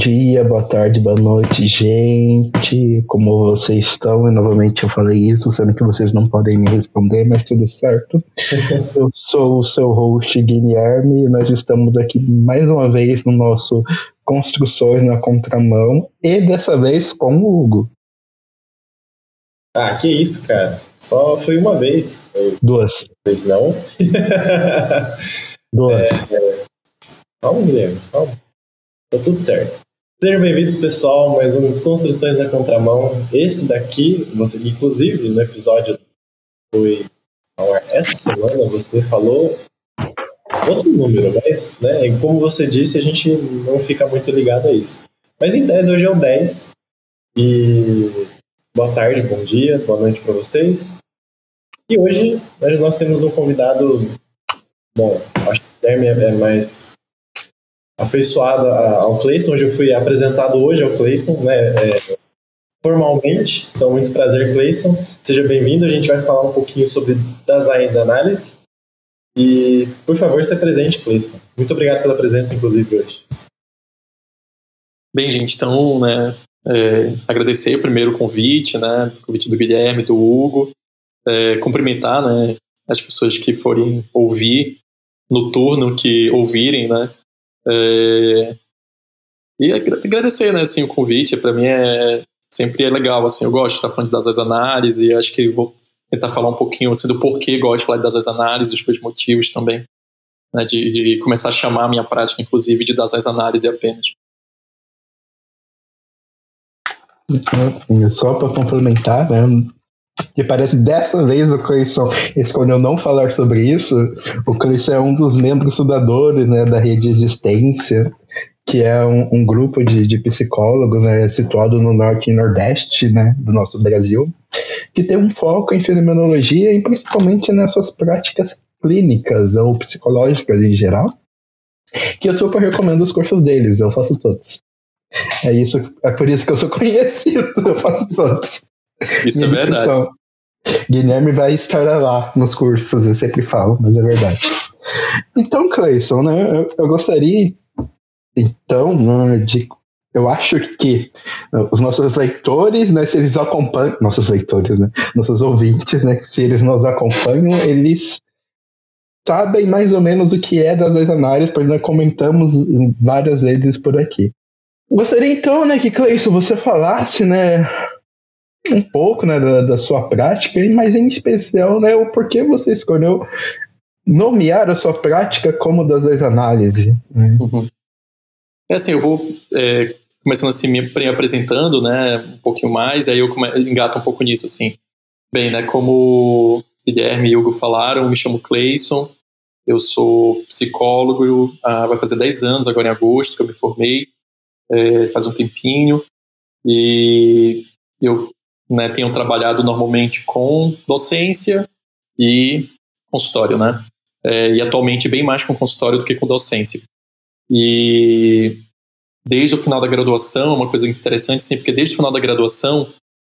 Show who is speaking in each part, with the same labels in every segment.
Speaker 1: dia,
Speaker 2: boa tarde, boa noite, gente. Como vocês estão? E novamente eu falei isso, sendo que vocês não podem me responder, mas tudo certo. eu sou o seu host Guilherme e nós estamos aqui mais uma vez no nosso Construções na Contramão e dessa vez com o Hugo.
Speaker 3: Ah, que isso, cara. Só foi uma vez.
Speaker 2: Duas.
Speaker 3: Vocês não?
Speaker 2: Duas.
Speaker 3: É, é... Calma, Guilherme, calma. Tá tudo certo. Sejam bem-vindos, pessoal, mais um Construções na Contramão. Esse daqui, você, inclusive, no episódio foi essa semana, você falou outro número, mas, né, como você disse, a gente não fica muito ligado a isso. Mas em tese, hoje é o 10. E boa tarde, bom dia, boa noite para vocês. E hoje nós temos um convidado, bom, acho que o Guilherme é mais afeiçoado ao Clayson, hoje eu fui apresentado hoje ao Clayson, né, é, formalmente, então muito prazer, Clayson, seja bem-vindo, a gente vai falar um pouquinho sobre design análise, e, por favor, se apresente, Clayson. Muito obrigado pela presença, inclusive, hoje.
Speaker 4: Bem, gente, então, né, é, agradecer primeiro convite, né, o convite do Guilherme, do Hugo, é, cumprimentar, né, as pessoas que forem ouvir no turno, que ouvirem, né, é, e agradecer, né, assim, o convite, para mim é sempre é legal, assim, eu gosto de estar falando das análises, e acho que vou tentar falar um pouquinho, assim, do porquê gosto de falar das análises, os meus motivos também, né, de, de começar a chamar a minha prática, inclusive, de das análises apenas.
Speaker 2: Só para complementar, né? Que parece dessa vez o Cleison escolheu não falar sobre isso. O Cleison é um dos membros fundadores né, da Rede Existência, que é um, um grupo de, de, psicólogos né, situado no norte e nordeste né, do nosso Brasil, que tem um foco em fenomenologia e principalmente nessas práticas clínicas ou psicológicas em geral, que eu super recomendo os cursos deles, eu faço todos. É isso, é por isso que eu sou conhecido, eu faço todos.
Speaker 4: Isso é verdade.
Speaker 2: Guilherme vai estar lá nos cursos, eu sempre falo, mas é verdade. Então, Clayson, né, eu, eu gostaria, então, né, de eu acho que os nossos leitores, né, se eles acompanham, nossos leitores, né, nossos ouvintes, né, se eles nos acompanham, eles sabem mais ou menos o que é das análises, pois nós comentamos várias vezes por aqui. Gostaria então, né, que Cleison, você falasse, né, um pouco, né, da, da, sua prática, mas em especial, né, o porquê você escolheu nomear a sua prática como das análises. Né?
Speaker 4: Uhum. É assim, eu vou é, começando assim me apresentando, né, um pouquinho mais, aí eu engato um pouco nisso, assim. Bem, né, como Guilherme e Hugo falaram, me chamo Cleison, eu sou psicólogo, ah, vai fazer 10 anos agora em agosto que eu me formei, é, faz um tempinho, e eu né, trabalhado normalmente com docência e consultório, né? É, e atualmente bem mais com consultório do que com docência. E desde o final da graduação, uma coisa interessante, sim, porque desde o final da graduação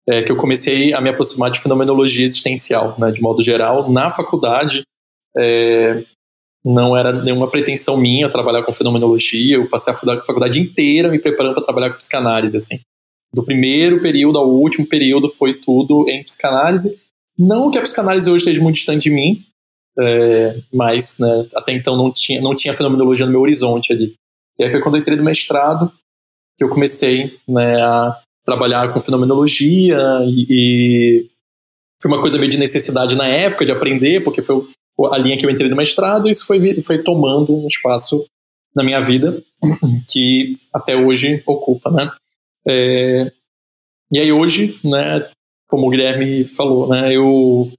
Speaker 4: é que eu comecei a me aproximar de fenomenologia existencial, né, de modo geral. Na faculdade, é, não era nenhuma pretensão minha trabalhar com fenomenologia, eu passei a faculdade inteira me preparando para trabalhar com psicanálise, assim. Do primeiro período ao último período foi tudo em psicanálise. Não que a psicanálise hoje esteja muito distante de mim, é, mas né, até então não tinha, não tinha fenomenologia no meu horizonte ali. E aí foi quando eu entrei no mestrado que eu comecei né, a trabalhar com fenomenologia e, e, foi uma coisa meio de necessidade na época de aprender, porque foi a linha que eu entrei no mestrado e isso foi, foi tomando um espaço na minha vida que até hoje ocupa, né? É, e aí hoje, né, como o Guilherme falou, né, eu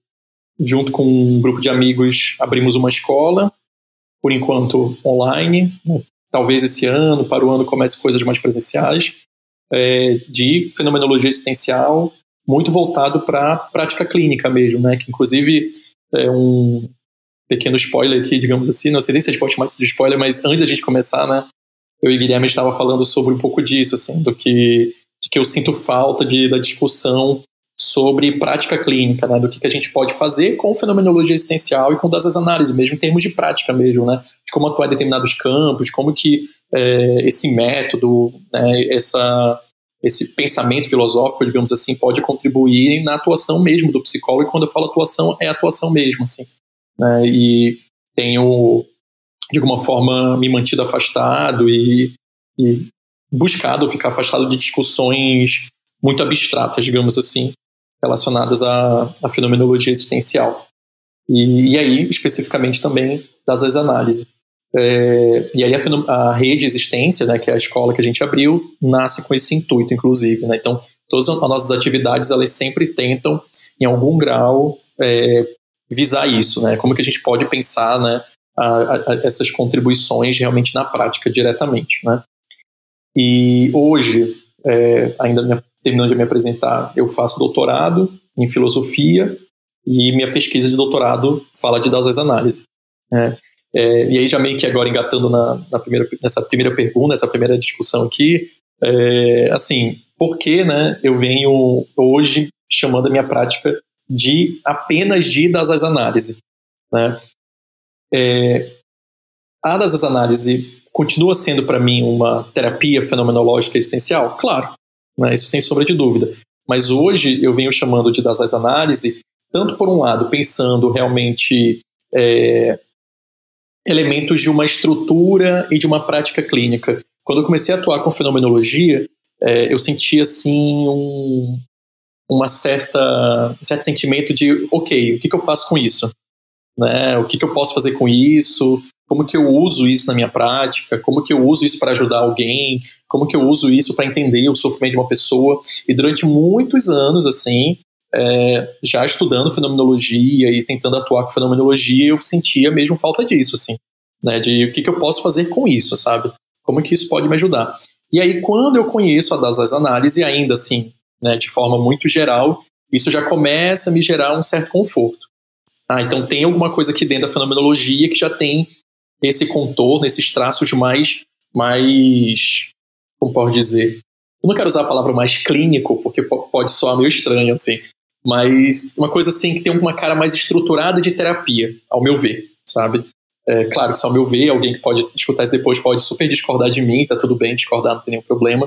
Speaker 4: junto com um grupo de amigos abrimos uma escola, por enquanto online, né, talvez esse ano, para o ano comece coisas mais presenciais, é, de fenomenologia existencial, muito voltado para a prática clínica mesmo, né, que inclusive é um pequeno spoiler aqui, digamos assim, não sei nem se a gente pode chamar isso de spoiler, mas antes da gente começar, né, eu e Guilherme estava falando sobre um pouco disso, assim, do que, de que eu sinto falta de, da discussão sobre prática clínica, né, do que, que a gente pode fazer com fenomenologia existencial e com todas as análises, mesmo em termos de prática mesmo, né, de como atuar em determinados campos, como que é, esse método, né, essa, esse pensamento filosófico, digamos assim, pode contribuir na atuação mesmo do psicólogo, e quando eu falo atuação, é atuação mesmo, assim, né, e tenho, de alguma forma, me mantido afastado e, e buscado ficar afastado de discussões muito abstratas, digamos assim, relacionadas à, à fenomenologia existencial. E, e, aí, especificamente também das análises. É, e aí a, a, rede existência, né, que é a escola que a gente abriu, nasce com esse intuito, inclusive. Né? Então, todas as nossas atividades, elas sempre tentam, em algum grau, é, visar isso, né? Como que a gente pode pensar, né, a, a, essas contribuições realmente na prática, diretamente, né? E hoje, é, ainda terminando de me apresentar, eu faço doutorado em filosofia e minha pesquisa de doutorado fala de das análises. Né? É, e aí já meio que agora engatando na, na, primeira, nessa primeira pergunta, nessa primeira discussão aqui, é, assim, por que né, eu venho hoje chamando a minha prática de apenas de das análises? Né? É, a das análises continua sendo para mim uma terapia fenomenológica existencial? Claro, né, isso sem sombra de dúvida. Mas hoje eu venho chamando de das análise, tanto por um lado, pensando realmente é, elementos de uma estrutura e de uma prática clínica. Quando eu comecei a atuar com fenomenologia, é, eu sentia assim um, uma certa, um certo sentimento de, ok, o que, que eu faço com isso? Né? O que, que eu posso fazer com isso? como que eu uso isso na minha prática, como que eu uso isso para ajudar alguém, como que eu uso isso para entender o sofrimento de uma pessoa. E durante muitos anos, assim, é, já estudando fenomenologia e tentando atuar com fenomenologia, eu sentia mesmo falta disso, assim, né, de o que, que eu posso fazer com isso, sabe? Como que isso pode me ajudar? E aí, quando eu conheço a das análises, ainda assim, né, de forma muito geral, isso já começa a me gerar um certo conforto. Ah, então tem alguma coisa aqui dentro da fenomenologia que já tem esse contorno, esses traços mais, mais, como pode dizer? Eu não quero usar a palavra mais clínico, porque pode soar meio estranho, assim, mas uma coisa assim que tem uma cara mais estruturada de terapia, ao meu ver, sabe? É, claro que, ao meu ver, alguém que pode escutar isso depois pode super discordar de mim, tá tudo bem discordar, não tem nenhum problema,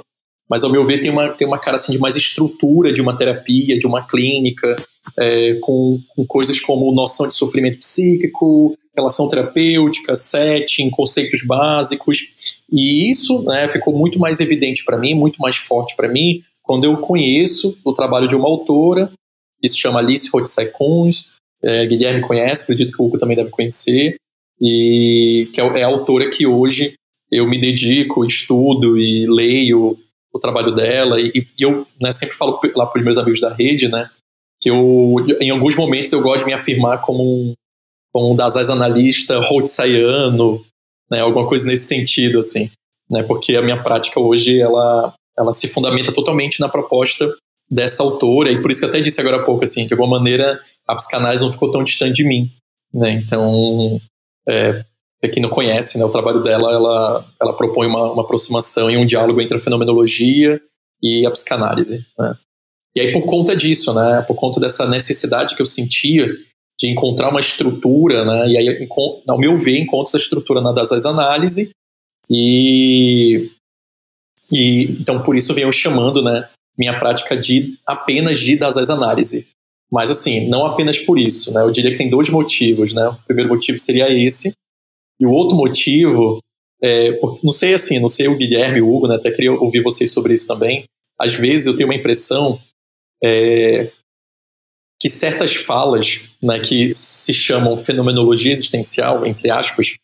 Speaker 4: mas ao meu ver tem uma, tem uma cara assim de mais estrutura de uma terapia, de uma clínica, é, com, com coisas como noção de sofrimento psíquico, relação terapêutica, setting, conceitos básicos. E isso né, ficou muito mais evidente para mim, muito mais forte para mim, quando eu conheço o trabalho de uma autora, que se chama Alice Rothsay Kunz, é, Guilherme conhece, acredito que o Hugo também deve conhecer, e que é, é a autora que hoje eu me dedico, estudo e leio o trabalho dela, e, e eu né, sempre falo lá para os meus amigos da rede, né, que eu, em alguns momentos eu gosto de me afirmar como um como um Dazais analista Holtzaiano, né, alguma coisa nesse sentido, assim, né, porque a minha prática hoje, ela, ela se fundamenta totalmente na proposta dessa autora, e por isso que eu até disse agora há pouco, assim, de alguma maneira a psicanálise não ficou tão distante de mim, né, então, é, para quem não conhece, né, o trabalho dela, ela, ela propõe uma, uma aproximação e um diálogo entre a fenomenologia e a psicanálise, né. E aí, por conta disso, né, por conta dessa necessidade que eu sentia de encontrar uma estrutura, né? E aí, ao meu ver, encontro essa estrutura na das análise e, e então por isso venho chamando, né? Minha prática de apenas de das análise. Mas assim, não apenas por isso, né? Eu diria que tem dois motivos, né? O primeiro motivo seria esse e o outro motivo é, porque, não sei assim, não sei o Guilherme, o Hugo, né? Até queria ouvir vocês sobre isso também. Às vezes eu tenho uma impressão é, que certas falas, né, que se chamam fenomenologia existencial, entre aspas,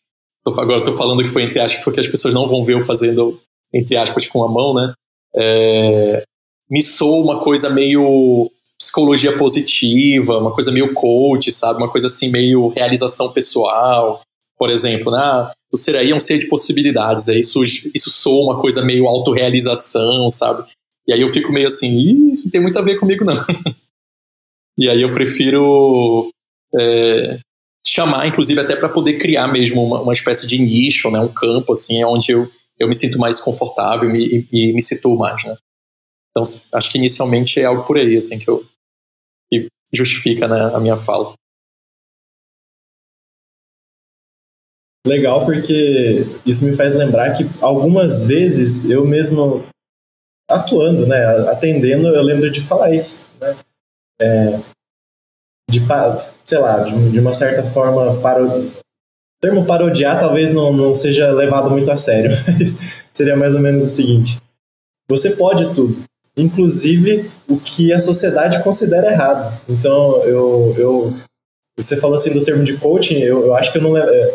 Speaker 4: agora estou falando que foi entre aspas porque as pessoas não vão ver eu fazendo entre aspas com a mão, né, é, me soa uma coisa meio psicologia positiva, uma coisa meio coach, sabe, uma coisa assim meio realização pessoal, por exemplo, né, ah, o ser aí é um ser de possibilidades, é isso, isso soa uma coisa meio autorrealização, sabe, e aí eu fico meio assim, isso tem muito a ver comigo não. E aí eu prefiro é, chamar, inclusive, até para poder criar mesmo uma, uma, espécie de nicho, né, um campo, assim, onde eu, eu me sinto mais confortável e me, situo mais, né. Então, acho que inicialmente é algo por aí, assim, que eu, justifica né, a minha fala.
Speaker 3: Legal, porque isso me faz lembrar que algumas vezes eu mesmo atuando, né, atendendo, eu lembro de falar isso, né, é, de, sei lá, de, de uma certa forma, paro, o termo parodiar talvez não, não seja levado muito a sério, mas seria mais ou menos o seguinte, você pode tudo, inclusive o que a sociedade considera errado. Então, eu, eu você falou assim do termo de coaching, eu, eu acho que eu não é,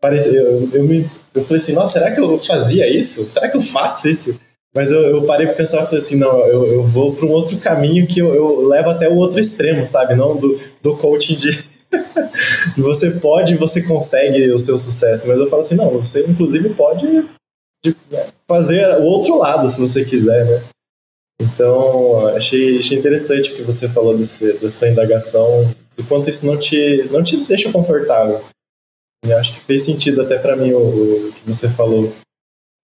Speaker 3: parece, eu, eu, me, eu falei assim, nossa, será que eu fazia isso? Será que eu faço isso? Mas eu, eu parei para pensar falei assim, não, eu, eu vou para um outro caminho que eu, eu levo até o outro extremo, sabe? Não do, do coaching de você pode você consegue o seu sucesso. Mas eu falo assim, não, você inclusive pode de, né, fazer o outro lado se você quiser, né? Então, achei, achei interessante que você falou desse, dessa indagação, do quanto isso não te, não te deixa confortável. E acho que fez sentido até para mim o, o, que você falou.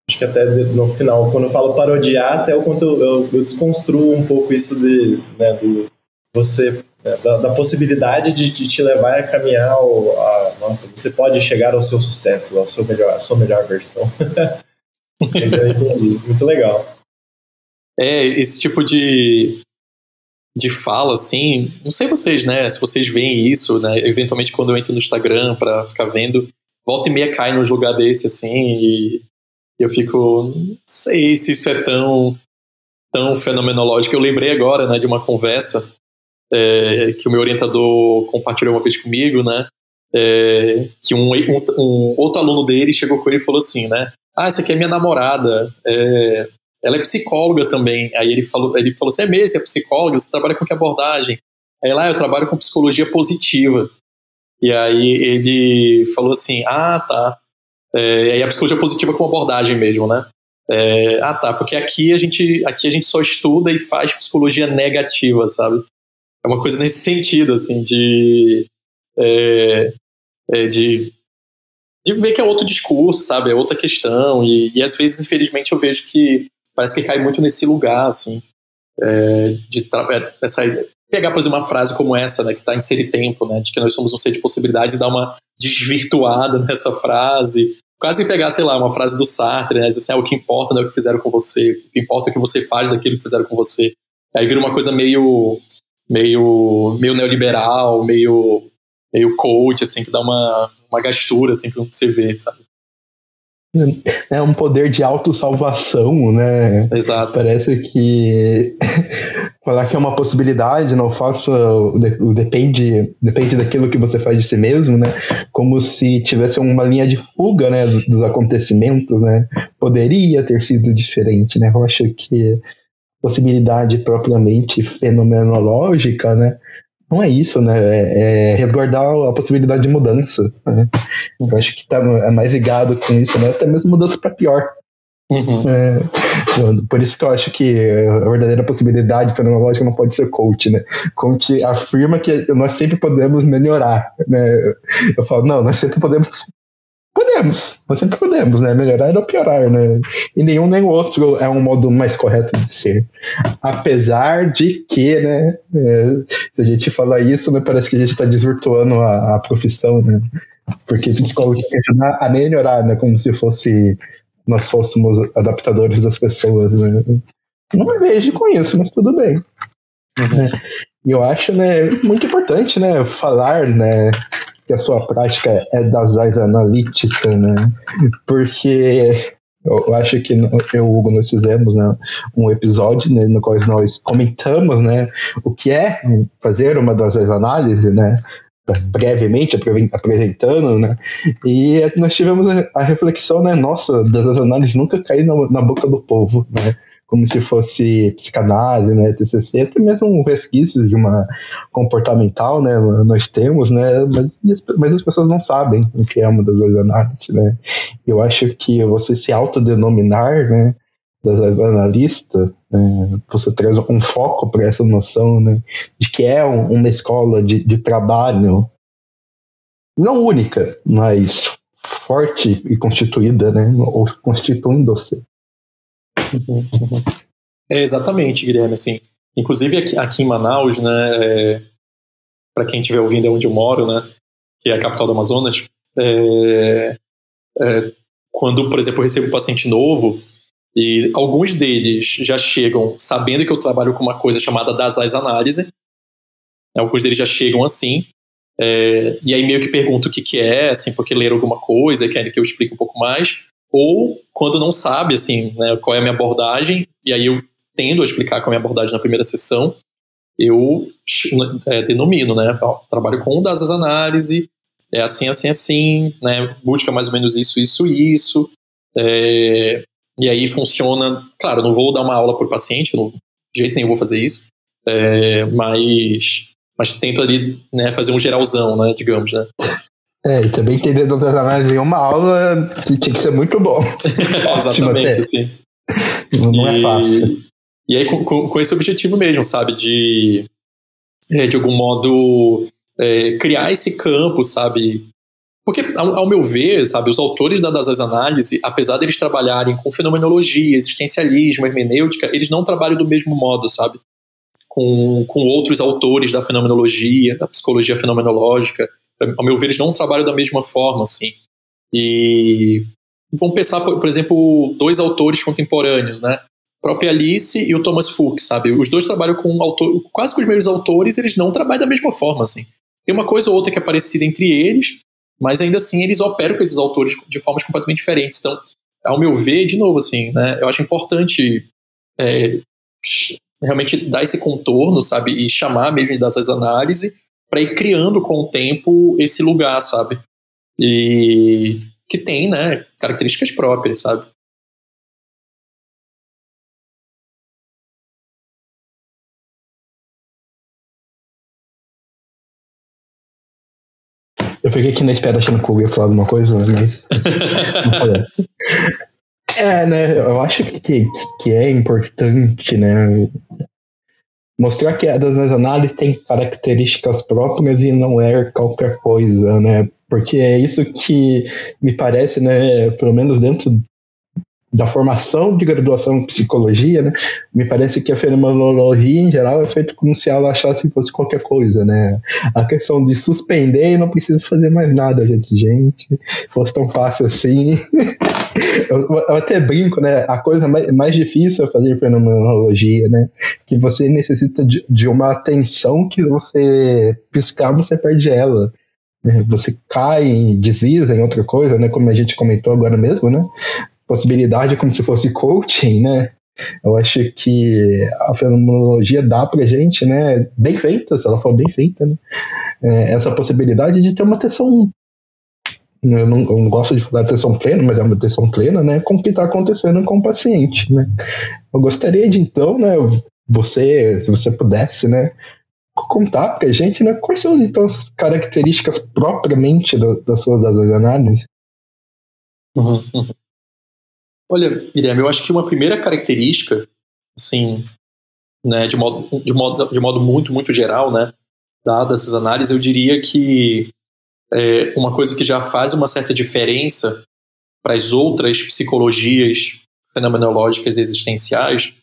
Speaker 3: Acho que até no final, quando eu falo parodiar, até o quanto eu, eu, desconstruo um pouco isso de, né, do você, né, da, da, possibilidade de, de, te levar a caminhar ao, a, nossa, você pode chegar ao seu sucesso, ao seu melhor, à sua melhor versão. Muito legal.
Speaker 4: É, esse tipo de, de fala, assim, não sei vocês, né, se vocês veem isso, né, eventualmente quando eu entro no Instagram para ficar vendo, volta e meia cai num lugar desse, assim, e eu fico, não sei se isso é tão, tão fenomenológico. Eu lembrei agora, né, de uma conversa é, que o meu orientador compartilhou uma vez comigo, né, é, que um, um, um, outro aluno dele chegou com ele e falou assim, né, ah, essa aqui é minha namorada, é, ela é psicóloga também. Aí ele falou, ele falou: Você é mesmo, é psicóloga? Você trabalha com que abordagem? Aí lá, eu trabalho com psicologia positiva. E aí ele falou assim: Ah, tá. É, e aí a psicologia positiva com abordagem mesmo, né? É, ah, tá, porque aqui a, gente, aqui a gente só estuda e faz psicologia negativa, sabe? É uma coisa nesse sentido, assim, de. É, é, de, de ver que é outro discurso, sabe? É outra questão. E, e às vezes, infelizmente, eu vejo que parece que cai muito nesse lugar, assim, é, de é, essa, pegar, por exemplo, uma frase como essa, né, que está em ser e tempo, né, de que nós somos um ser de possibilidades e dar uma desvirtuada nessa frase, quase pegar, sei lá, uma frase do Sartre, né, assim, ah, o que importa não é o que fizeram com você, o que importa é o que você faz daquilo que fizeram com você. Aí vira uma coisa meio, meio, meio neoliberal, meio, meio coach, assim, que dá uma, uma gastura, assim, que você vê, sabe?
Speaker 2: É um poder de autossalvação, né?
Speaker 4: Exato.
Speaker 2: Parece que falar que é uma possibilidade, não faça. Depende, depende daquilo que você faz de si mesmo, né? Como se tivesse uma linha de fuga, né? Dos acontecimentos, né? Poderia ter sido diferente, né? Eu acho que possibilidade propriamente fenomenológica, né? Não é isso, né? É, é resguardar a possibilidade de mudança. Né? Eu acho que tá é mais ligado com isso, né? Até mesmo mudança para pior. Uhum. É, por isso que eu acho que a verdadeira possibilidade fenomenológica não pode ser coach, né? Coach afirma que nós sempre podemos melhorar, né? Eu falo, não, nós sempre podemos Podemos, nós sempre podemos, né? Melhorar ou piorar, né? E nenhum nem o outro é um modo mais correto de ser. Apesar de que, né? É, se a gente falar isso, né, parece que a gente está desvirtuando a, a, profissão, né? Porque psicólogo tem que ajudar a melhorar, né? Como se fosse nós fôssemos adaptadores das pessoas, né? Não me vejo com isso, mas tudo bem. Uhum. E eu acho, né, muito importante, né, falar, né, que a sua prática é das áreas analíticas, né? Porque eu acho que eu e o Hugo nós fizemos né, um episódio né, no qual nós comentamos né, o que é fazer uma das análises, né? brevemente apresentando, né? E nós tivemos a reflexão, né? Nossa, das análises nunca cair na, na boca do povo, né? Como se fosse psicanálise, né, TCC, até mesmo resquícios de uma comportamental, né, nós temos, né, mas, mas as pessoas não sabem o que é uma das análises, né. Eu acho que você se autodenominar, né, das analistas, né, você traz um foco para essa noção, né, de que é um, uma escola de, de trabalho não única, mas forte e constituída, né, ou constituindo-se
Speaker 4: é, exatamente, Guilherme. Assim, inclusive aqui, aqui em Manaus, né, é, para quem estiver ouvindo é onde eu moro, né, que é a capital do Amazonas, é, é, quando, por exemplo, eu recebo um paciente novo e alguns deles já chegam sabendo que eu trabalho com uma coisa chamada DASAIS análise, alguns deles já chegam assim, é, e aí meio que pergunto o que, que é, assim, porque leram alguma coisa, querem que eu explique um pouco mais, ou quando não sabe, assim, né, qual é a minha abordagem, e aí eu tendo a explicar qual é a minha abordagem na primeira sessão, eu é, denomino, né, trabalho com DASAIS análise, é assim, assim, assim, né? Busca mais ou menos isso, isso, isso. É, e aí funciona. Claro, não vou dar uma aula por paciente, não, de jeito nenhum vou fazer isso. É, mas, mas tento ali né, fazer um geralzão, né? Digamos, né?
Speaker 2: É, e também entender das análises em uma aula que tinha que ser muito bom.
Speaker 4: Exatamente, assim.
Speaker 2: Não é e, é fácil.
Speaker 4: E aí, com, com, esse objetivo mesmo, sabe? De, é, de algum modo, é, criar esse campo, sabe? Porque, ao, ao, meu ver, sabe, os autores da das análise, apesar deles trabalharem com fenomenologia, existencialismo, hermenêutica, eles não trabalham do mesmo modo, sabe? Com, com outros autores da fenomenologia, da psicologia fenomenológica. Ao meu ver, eles não trabalham da mesma forma, assim. E vamos pensar, por, exemplo, dois autores contemporâneos, né? A própria Alice e o Thomas Fuchs, sabe? Os dois trabalham com autor, quase com os mesmos autores, eles não trabalham da mesma forma, assim. Tem uma coisa ou outra que é parecida entre eles, mas ainda assim eles operam com esses autores de formas completamente diferentes. Então, ao meu ver, de novo, assim, né, eu acho importante é, realmente dar esse contorno, sabe, e chamar mesmo dessas análises para ir criando com o tempo esse lugar, sabe, e que tem, né, características próprias, sabe.
Speaker 2: Eu fiquei aqui na espera achando que o Hugo ia falar alguma coisa, mas. é, né? Eu acho que, que é importante, né? Mostrar que a das análises tem características próprias e não é qualquer coisa, né? Porque é isso que me parece, né? Pelo menos dentro da formação de graduação em psicologia, né, me parece que a fenomenologia em geral é feita como se ela achasse que fosse qualquer coisa, né? A questão de suspender e não precisa fazer mais nada, gente. Gente, fosse tão fácil assim. eu, eu, até brinco, né? A coisa mais, mais difícil é fazer fenomenologia, né? Que você necessita de, de uma atenção que você piscar, você perde ela né? você cai, desliza em outra coisa, né? Como a gente comentou agora mesmo, né? possibilidade como se fosse coaching, né? Eu acho que a fenomenologia dá pra gente, né, bem feita, se ela for bem feita, né, é, essa possibilidade de ter uma atenção eu não, eu não, gosto de falar atenção plena, mas é uma atenção plena, né, com o que está acontecendo com o paciente, né. Eu gostaria de, então, né, você, se você pudesse, né, contar pra gente, né, quais são, então, as características propriamente das, das suas das análises.
Speaker 4: Uhum. Olha, Guilherme, eu acho que uma primeira característica, assim, né, de modo, de modo, de modo muito, muito geral, né, dadas essas análises, eu diria que é, uma coisa que já faz uma certa diferença para as outras psicologias fenomenológicas existenciais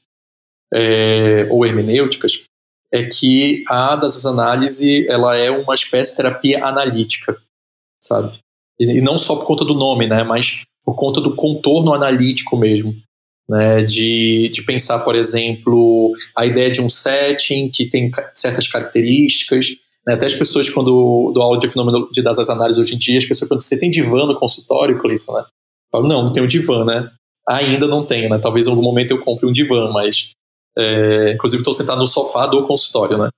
Speaker 4: é, ou hermenêuticas é que a análise ela é uma espécie de terapia analítica, sabe? E, e não só por conta do nome, né, mas por conta do contorno analítico mesmo. Né, de, de pensar, por exemplo, a ideia de um setting que tem certas características. Né, até as pessoas, quando do aula de fenômeno de das análises hoje em dia, as pessoas perguntam: você tem divã no consultório, Cleison? Né? Falo, não, não tenho divã, né? Ainda não tenho, né? Talvez em algum momento eu compre um divã, mas. É, inclusive, estou sentado no sofá do consultório, né?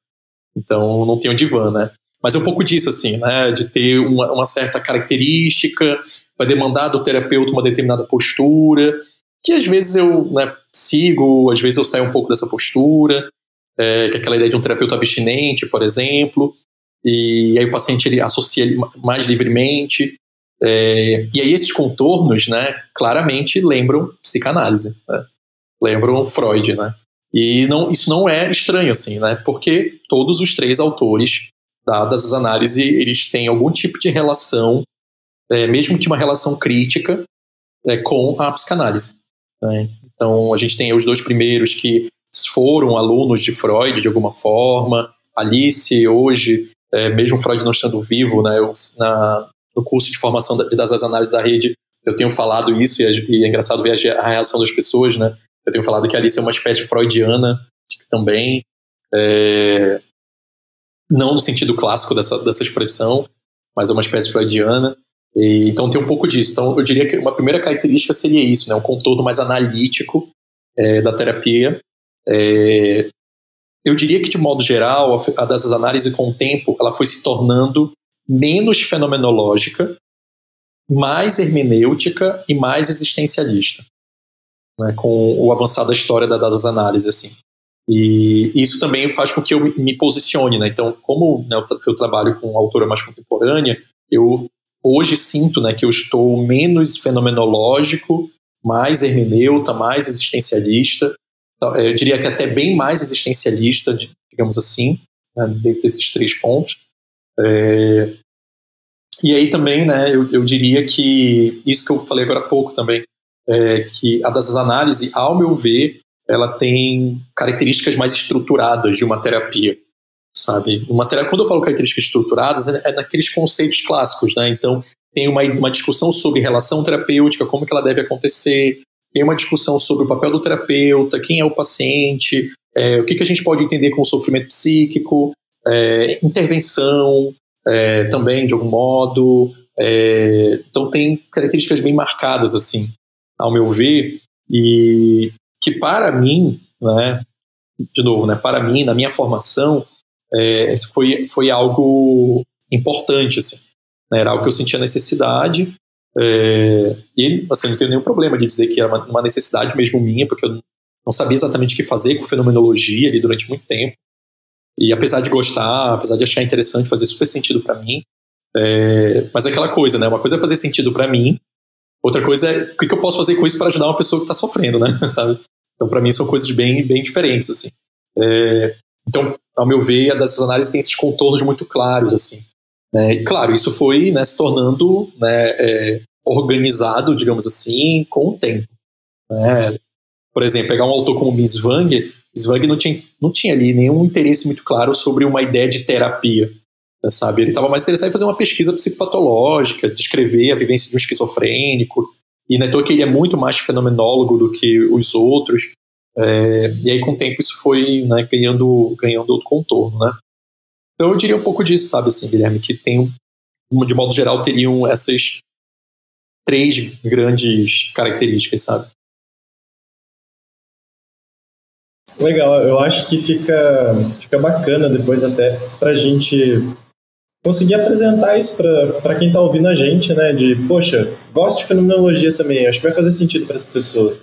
Speaker 4: Então, não tenho divã, né? Mas é um pouco disso, assim, né? De ter uma, uma certa característica, vai demandar do terapeuta uma determinada postura, que às vezes eu né, sigo, às vezes eu saio um pouco dessa postura, é, que é aquela ideia de um terapeuta abstinente, por exemplo, e aí o paciente ele associa mais livremente. É, e aí esses contornos, né, claramente lembram psicanálise, né? lembram Freud, né? E não, isso não é estranho, assim, né? Porque todos os três autores, dadas as análises, eles têm algum tipo de relação é, mesmo que uma relação crítica é, com a psicanálise. Né? Então, a gente tem os dois primeiros que foram alunos de Freud de alguma forma. Alice, hoje, é, mesmo Freud não estando vivo, né, eu, na, no curso de formação das análises da rede, eu tenho falado isso e é, e é engraçado ver a, a, reação das pessoas, né? Eu tenho falado que Alice é uma espécie freudiana também, é, não no sentido clássico dessa, dessa expressão, mas é uma espécie freudiana. E, então tem um pouco disso. Então eu diria que uma primeira característica seria isso, né? Um contorno mais analítico é, da terapia. É, eu diria que de modo geral a, dessas análises com o tempo ela foi se tornando menos fenomenológica, mais hermenêutica e mais existencialista, né, com o avançar da história das análises assim. E isso também faz com que eu me posicione, né? Então, como né, eu, trabalho com autora mais contemporânea, eu hoje sinto, né, que eu estou menos fenomenológico, mais hermeneuta, mais existencialista. Então, eu diria que até bem mais existencialista, digamos assim, né, dentro desses três pontos. É, e aí também, né, eu, eu, diria que isso que eu falei agora há pouco também, é, que a das análises, ao meu ver, ela tem características mais estruturadas de uma terapia, sabe? Uma terapia, quando eu falo características estruturadas, é, é naqueles conceitos clássicos, né? Então, tem uma, uma discussão sobre relação terapêutica, como que ela deve acontecer, tem uma discussão sobre o papel do terapeuta, quem é o paciente, é, o que, que a gente pode entender com sofrimento psíquico, é, intervenção é, também, de algum modo. É, então tem características bem marcadas, assim, ao meu ver, e que para mim, né, de novo, né, para mim, na minha formação, é, foi, foi algo importante, assim. Né, era algo que eu sentia necessidade, é, e assim, não tenho nenhum problema de dizer que era uma, necessidade mesmo minha, porque eu não sabia exatamente o que fazer com fenomenologia ali durante muito tempo. E apesar de gostar, apesar de achar interessante, fazer super sentido para mim, é, mas é aquela coisa, né? Uma coisa é fazer sentido para mim, outra coisa é o que eu posso fazer com isso para ajudar uma pessoa que está sofrendo, né? Sabe? Então, para mim, são coisas bem, bem diferentes, assim. É, então, ao meu ver, dessas análises tem esses contornos muito claros, assim. Né? E, claro, isso foi né, se tornando né, é, organizado, digamos assim, com o tempo. Né? Por exemplo, pegar um autor como Miss Wang, Svang não tinha, não tinha ali nenhum interesse muito claro sobre uma ideia de terapia, sabe? Ele estava mais interessado em fazer uma pesquisa psicopatológica, descrever a vivência de um esquizofrênico, e não é que ele é muito mais fenomenólogo do que os outros, é, e aí com o tempo isso foi né, ganhando, ganhando outro contorno, né? Então eu diria um pouco disso, sabe, assim, Guilherme, que tem, de modo geral, teriam essas três grandes características, sabe?
Speaker 3: Legal, eu acho que fica, fica bacana depois até pra gente conseguir apresentar isso para quem tá ouvindo a gente, né? De, poxa, gosto de fenomenologia também, acho que vai fazer sentido para as pessoas.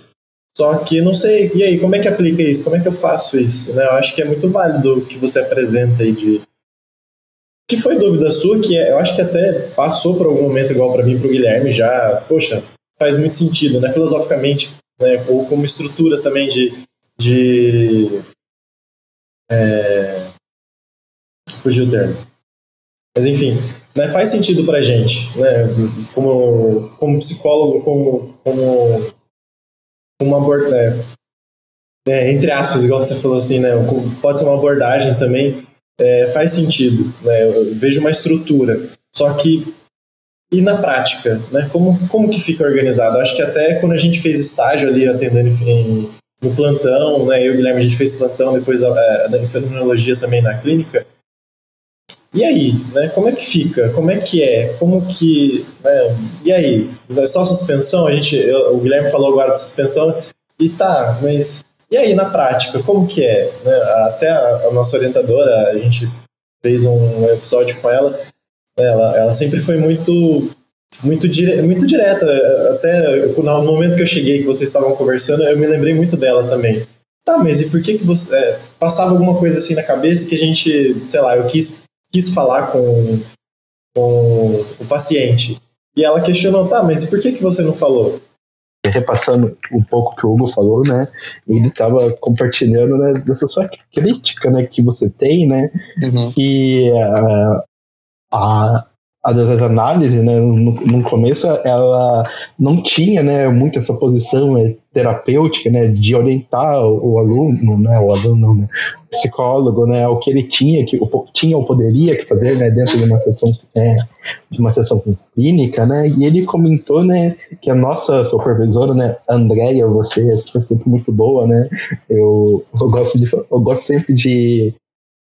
Speaker 3: Só que não sei, e aí, como é que aplica isso? Como é que eu faço isso? Né? Eu acho que é muito válido o que você apresenta aí de. Que foi dúvida sua, que é, eu acho que até passou por algum momento igual para mim para o Guilherme já, poxa, faz muito sentido, né? Filosoficamente, né? Ou como estrutura também de de. É, fugiu o termo. Mas enfim, né, faz sentido pra gente, né, como, como psicólogo, como, como uma abordagem, é, é, entre aspas, igual você falou assim, né, pode ser uma abordagem também, é, faz sentido, né, eu vejo uma estrutura, só que e na prática, né, como, como que fica organizado? Acho que até quando a gente fez estágio ali atendendo em, no plantão, né? Eu e o Guilherme, a gente fez plantão, depois a, a, fenomenologia também na clínica. E aí, né? Como é que fica? Como é que é? Como que. Né? E aí? É só suspensão? A gente, eu, o Guilherme falou agora de suspensão. E tá, mas. E aí, na prática, como que é? Né? Até a, nossa orientadora, a gente fez um episódio com ela. Ela, ela sempre foi muito muito, dire, muito direta. Até no momento que eu cheguei, que vocês estavam conversando, eu me lembrei muito dela também. Tá, mas e por que que você... É, passava alguma coisa assim na cabeça que a gente, sei lá, eu quis, quis falar com, com o paciente. E ela questionou, tá, mas e por que que você não falou?
Speaker 2: Repassando um pouco o que o Hugo falou, né? Ele estava compartilhando né, dessa sua crítica, né, que você tem, né? Uhum. E uh, a, a das análises, né, no, no, começo ela não tinha, né, muito essa posição né, terapêutica, né, de orientar o, o, aluno, né, o aluno, né, psicólogo, né, o que ele tinha, que, o, tinha ou poderia fazer, né, dentro de uma sessão, é, de uma sessão clínica, né, e ele comentou, né, que a nossa supervisora, né, Andréia, você é sempre muito boa, né, eu, eu, gosto de, eu gosto sempre de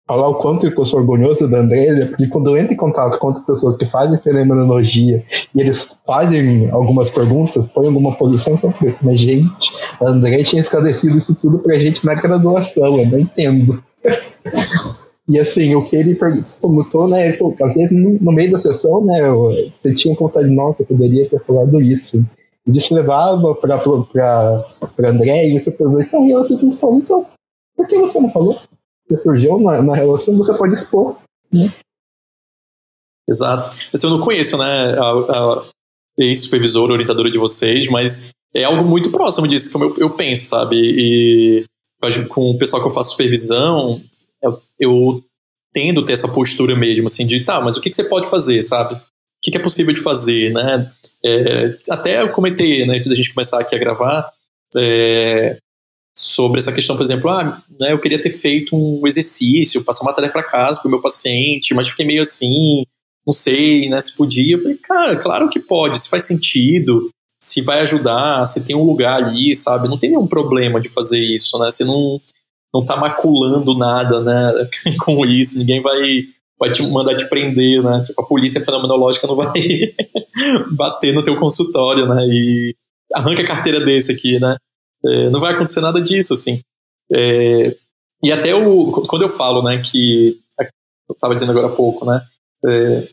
Speaker 2: falar o quanto eu sou orgulhoso da Andréia, porque quando eu entro em contato com outras pessoas que fazem fenomenologia e eles fazem algumas perguntas, põem alguma posição, são penso, mas gente, a Andréia tinha esclarecido isso tudo pra gente na graduação, eu não entendo. E assim, o que ele perguntou, né? Ele falou, às vezes no meio da sessão, né? Você tinha vontade, nossa, eu poderia ter falado isso. E isso levava pra, pra, pra André e você falou, então, e ela sempre falou, então, por que você não falou? Você surgiu na, na relação, você pode expor, né?
Speaker 4: Exato. Assim, eu não conheço, né, a, a ex-supervisora, orientadora de vocês, mas é algo muito próximo disso, como eu, eu penso, sabe? E com o pessoal que eu faço supervisão, eu, eu tendo ter essa postura mesmo, assim, de tá, mas o que, que você pode fazer, sabe? O que, que é possível de fazer, né? É, até eu comentei, né, antes da gente começar aqui a gravar, é, sobre essa questão, por exemplo, ah, né, eu queria ter feito um exercício, passar uma tarefa para casa para o meu paciente, mas fiquei meio assim, não sei, né, se podia. Eu falei, cara, claro que pode, se faz sentido, se vai ajudar, se tem um lugar ali, sabe? Não tem nenhum problema de fazer isso, né? Você não não tá maculando nada, né, com isso, ninguém vai vai te mandar te prender, né? Tipo, a polícia fenomenológica não vai bater no teu consultório, né? E arranca a carteira desse aqui, né? É, não vai acontecer nada disso, assim. É, e até o, quando eu falo, né, que eu estava dizendo agora há pouco, né? É,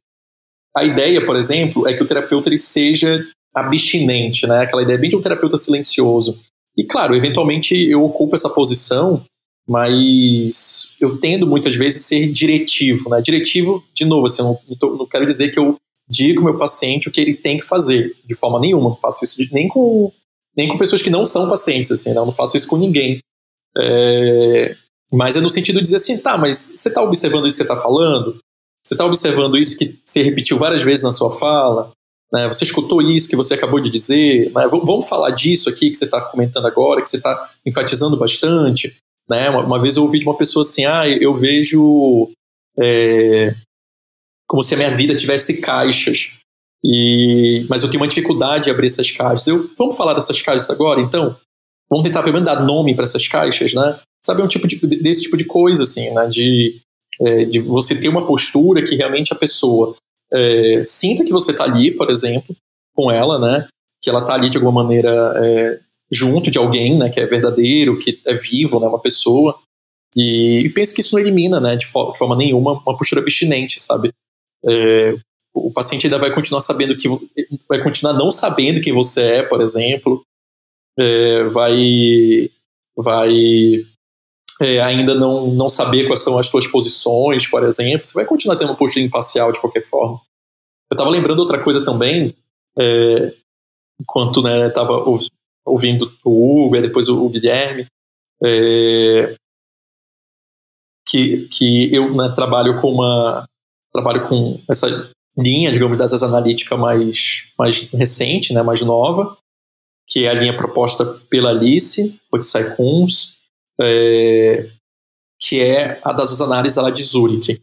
Speaker 4: a ideia, por exemplo, é que o terapeuta ele seja abstinente, né? Aquela ideia bem de um terapeuta silencioso. E claro, eventualmente eu ocupo essa posição mas eu tendo muitas vezes ser diretivo, né? Diretivo, de novo, assim, não, não quero dizer que eu digo ao meu paciente o que ele tem que fazer, de forma nenhuma. Não faço isso nem com, nem com pessoas que não são pacientes, assim, não, né? não faço isso com ninguém. É, mas é no sentido de dizer assim, tá, mas você está observando isso que você está falando? Você está observando isso que você repetiu várias vezes na sua fala? Né? Você escutou isso que você acabou de dizer? Né? Vamos falar disso aqui que você está comentando agora, que você está enfatizando bastante? Né? Uma, uma, vez eu ouvi de uma pessoa assim, ah, eu vejo é, como se a minha vida tivesse caixas, e, mas eu tenho uma dificuldade de abrir essas caixas. Eu, vamos falar dessas caixas agora, então? Vamos tentar pelo menos dar nome para essas caixas, né? Sabe, é um tipo de, desse tipo de coisa, assim, né? De, é, de você ter uma postura que realmente a pessoa é, sinta que você está ali, por exemplo, com ela, né? Que ela está ali de alguma maneira é, junto de alguém, né, que é verdadeiro, que é vivo, né, uma pessoa. E, e penso que isso não elimina, né, de, de forma nenhuma, uma postura abstinente, sabe? É, o paciente ainda vai continuar sabendo que vai continuar não sabendo quem você é, por exemplo, é, vai vai é, ainda não, não saber quais são as suas posições, por exemplo, você vai continuar tendo uma postura imparcial de qualquer forma. Eu estava lembrando outra coisa também, é, enquanto né, estava ouvindo o Hugo e depois o, Guilherme, é, que, que eu né, trabalho com uma trabalho com essa linha, digamos, dessas analítica mais, mais recente, né, mais nova, que é a linha proposta pela Alice Otsai Kunz, é, que é a das análises lá de Zurich.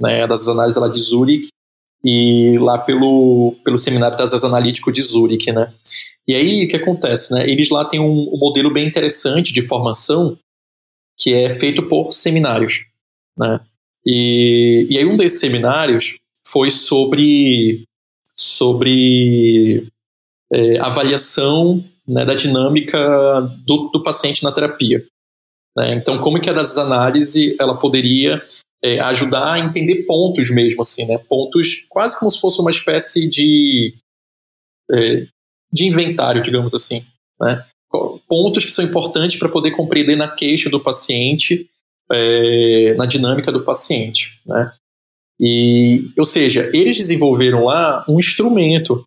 Speaker 4: Né, a das análises lá de Zurich, e lá pelo, pelo Seminário das Analítico de Zurich, né? E aí, o que acontece, né? Eles lá têm um, um modelo bem interessante de formação que é feito por seminários, né? E, e aí um desses seminários foi sobre, sobre é, avaliação né, da dinâmica do, do paciente na terapia. Né? Então, como que a análise ela poderia é, ajudar a entender pontos mesmo, assim, né? Pontos quase como se fosse uma espécie de é, de inventário, digamos assim. Né? Pontos que são importantes para poder compreender na queixa do paciente, é, na dinâmica do paciente. Né? E, ou seja, eles desenvolveram lá um instrumento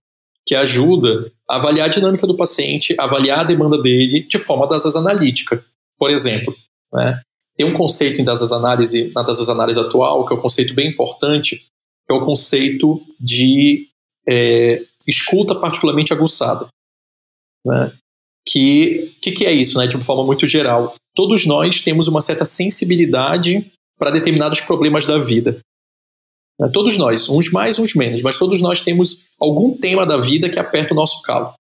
Speaker 4: que ajuda a avaliar a dinâmica do paciente, avaliar a demanda dele de forma das analítica. Por exemplo, né? tem um conceito em das análise, na das análise atual, que é um conceito bem importante, que é o conceito de é, escuta particularmente aguçada. Né? Que que, que é isso, né? De uma forma muito geral. Todos nós temos uma certa sensibilidade para determinados problemas da vida. Né? Todos nós, uns mais, uns menos, mas todos nós temos algum tema da vida que aperta o nosso calo.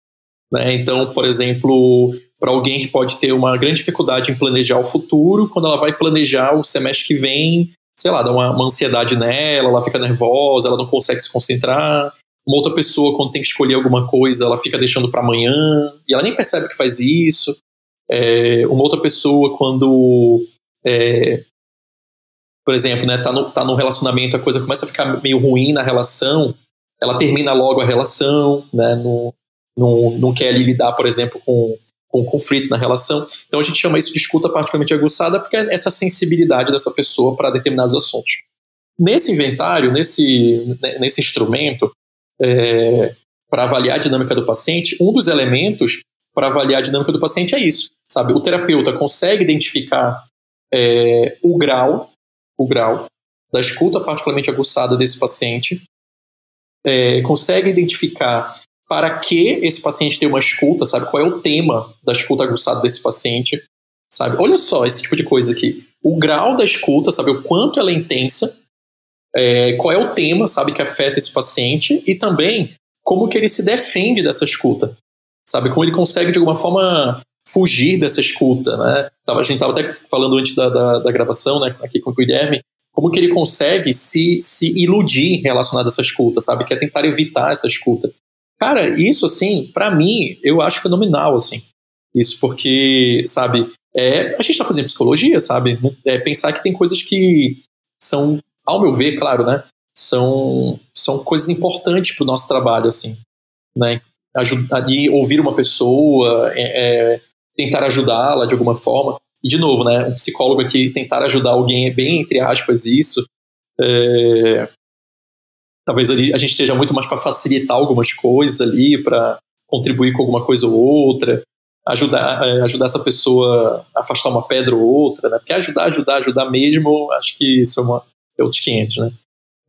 Speaker 4: Né? Então, por exemplo, para alguém que pode ter uma grande dificuldade em planejar o futuro, quando ela vai planejar o semestre que vem, sei lá, dá uma, uma ansiedade nela, ela fica nervosa, ela não consegue se concentrar. Uma outra pessoa, quando tem que escolher alguma coisa, ela fica deixando para amanhã e ela nem percebe que faz isso. É, uma outra pessoa, quando é, por exemplo, né, tá no, tá no relacionamento, a coisa começa a ficar meio ruim na relação, ela termina logo a relação, né, não, não, não quer ali lidar, por exemplo, com, com conflito na relação. Então a gente chama isso de escuta particularmente aguçada, porque é essa sensibilidade dessa pessoa para determinados assuntos. Nesse inventário, nesse, né, nesse instrumento, é, para avaliar a dinâmica do paciente, um dos elementos para avaliar a dinâmica do paciente é isso, sabe? O terapeuta consegue identificar é, o grau o grau da escuta particularmente aguçada desse paciente, é, consegue identificar para que esse paciente tem uma escuta, sabe? Qual é o tema da escuta aguçada desse paciente, sabe? Olha só esse tipo de coisa aqui. O grau da escuta, sabe? O quanto ela é intensa, é, qual é o tema, sabe? Que afeta esse paciente e também como que ele se defende dessa escuta, sabe? Como ele consegue, de alguma forma, fugir dessa escuta, né? A gente estava até falando antes da, da, da, gravação, né, aqui com o Guilherme, como que ele consegue se, se iludir relacionado a essa escuta, sabe? Que é tentar evitar essa escuta. Cara, isso, assim, para mim, eu acho fenomenal, assim. Isso porque, sabe, é, a gente está fazendo psicologia, sabe? É pensar que tem coisas que são, ao meu ver, claro, né? São, são coisas importantes para o nosso trabalho, assim, né? Ajudar, ouvir uma pessoa, é, é tentar ajudá-la de alguma forma. E, de novo, né, um psicólogo aqui tentar ajudar alguém é bem, entre aspas, isso. É... Talvez ali a gente esteja muito mais para facilitar algumas coisas ali, para contribuir com alguma coisa ou outra, ajudar, é, ajudar essa pessoa a afastar uma pedra ou outra, né? Porque ajudar, ajudar, ajudar mesmo, acho que isso é, uma, é outros 500, né?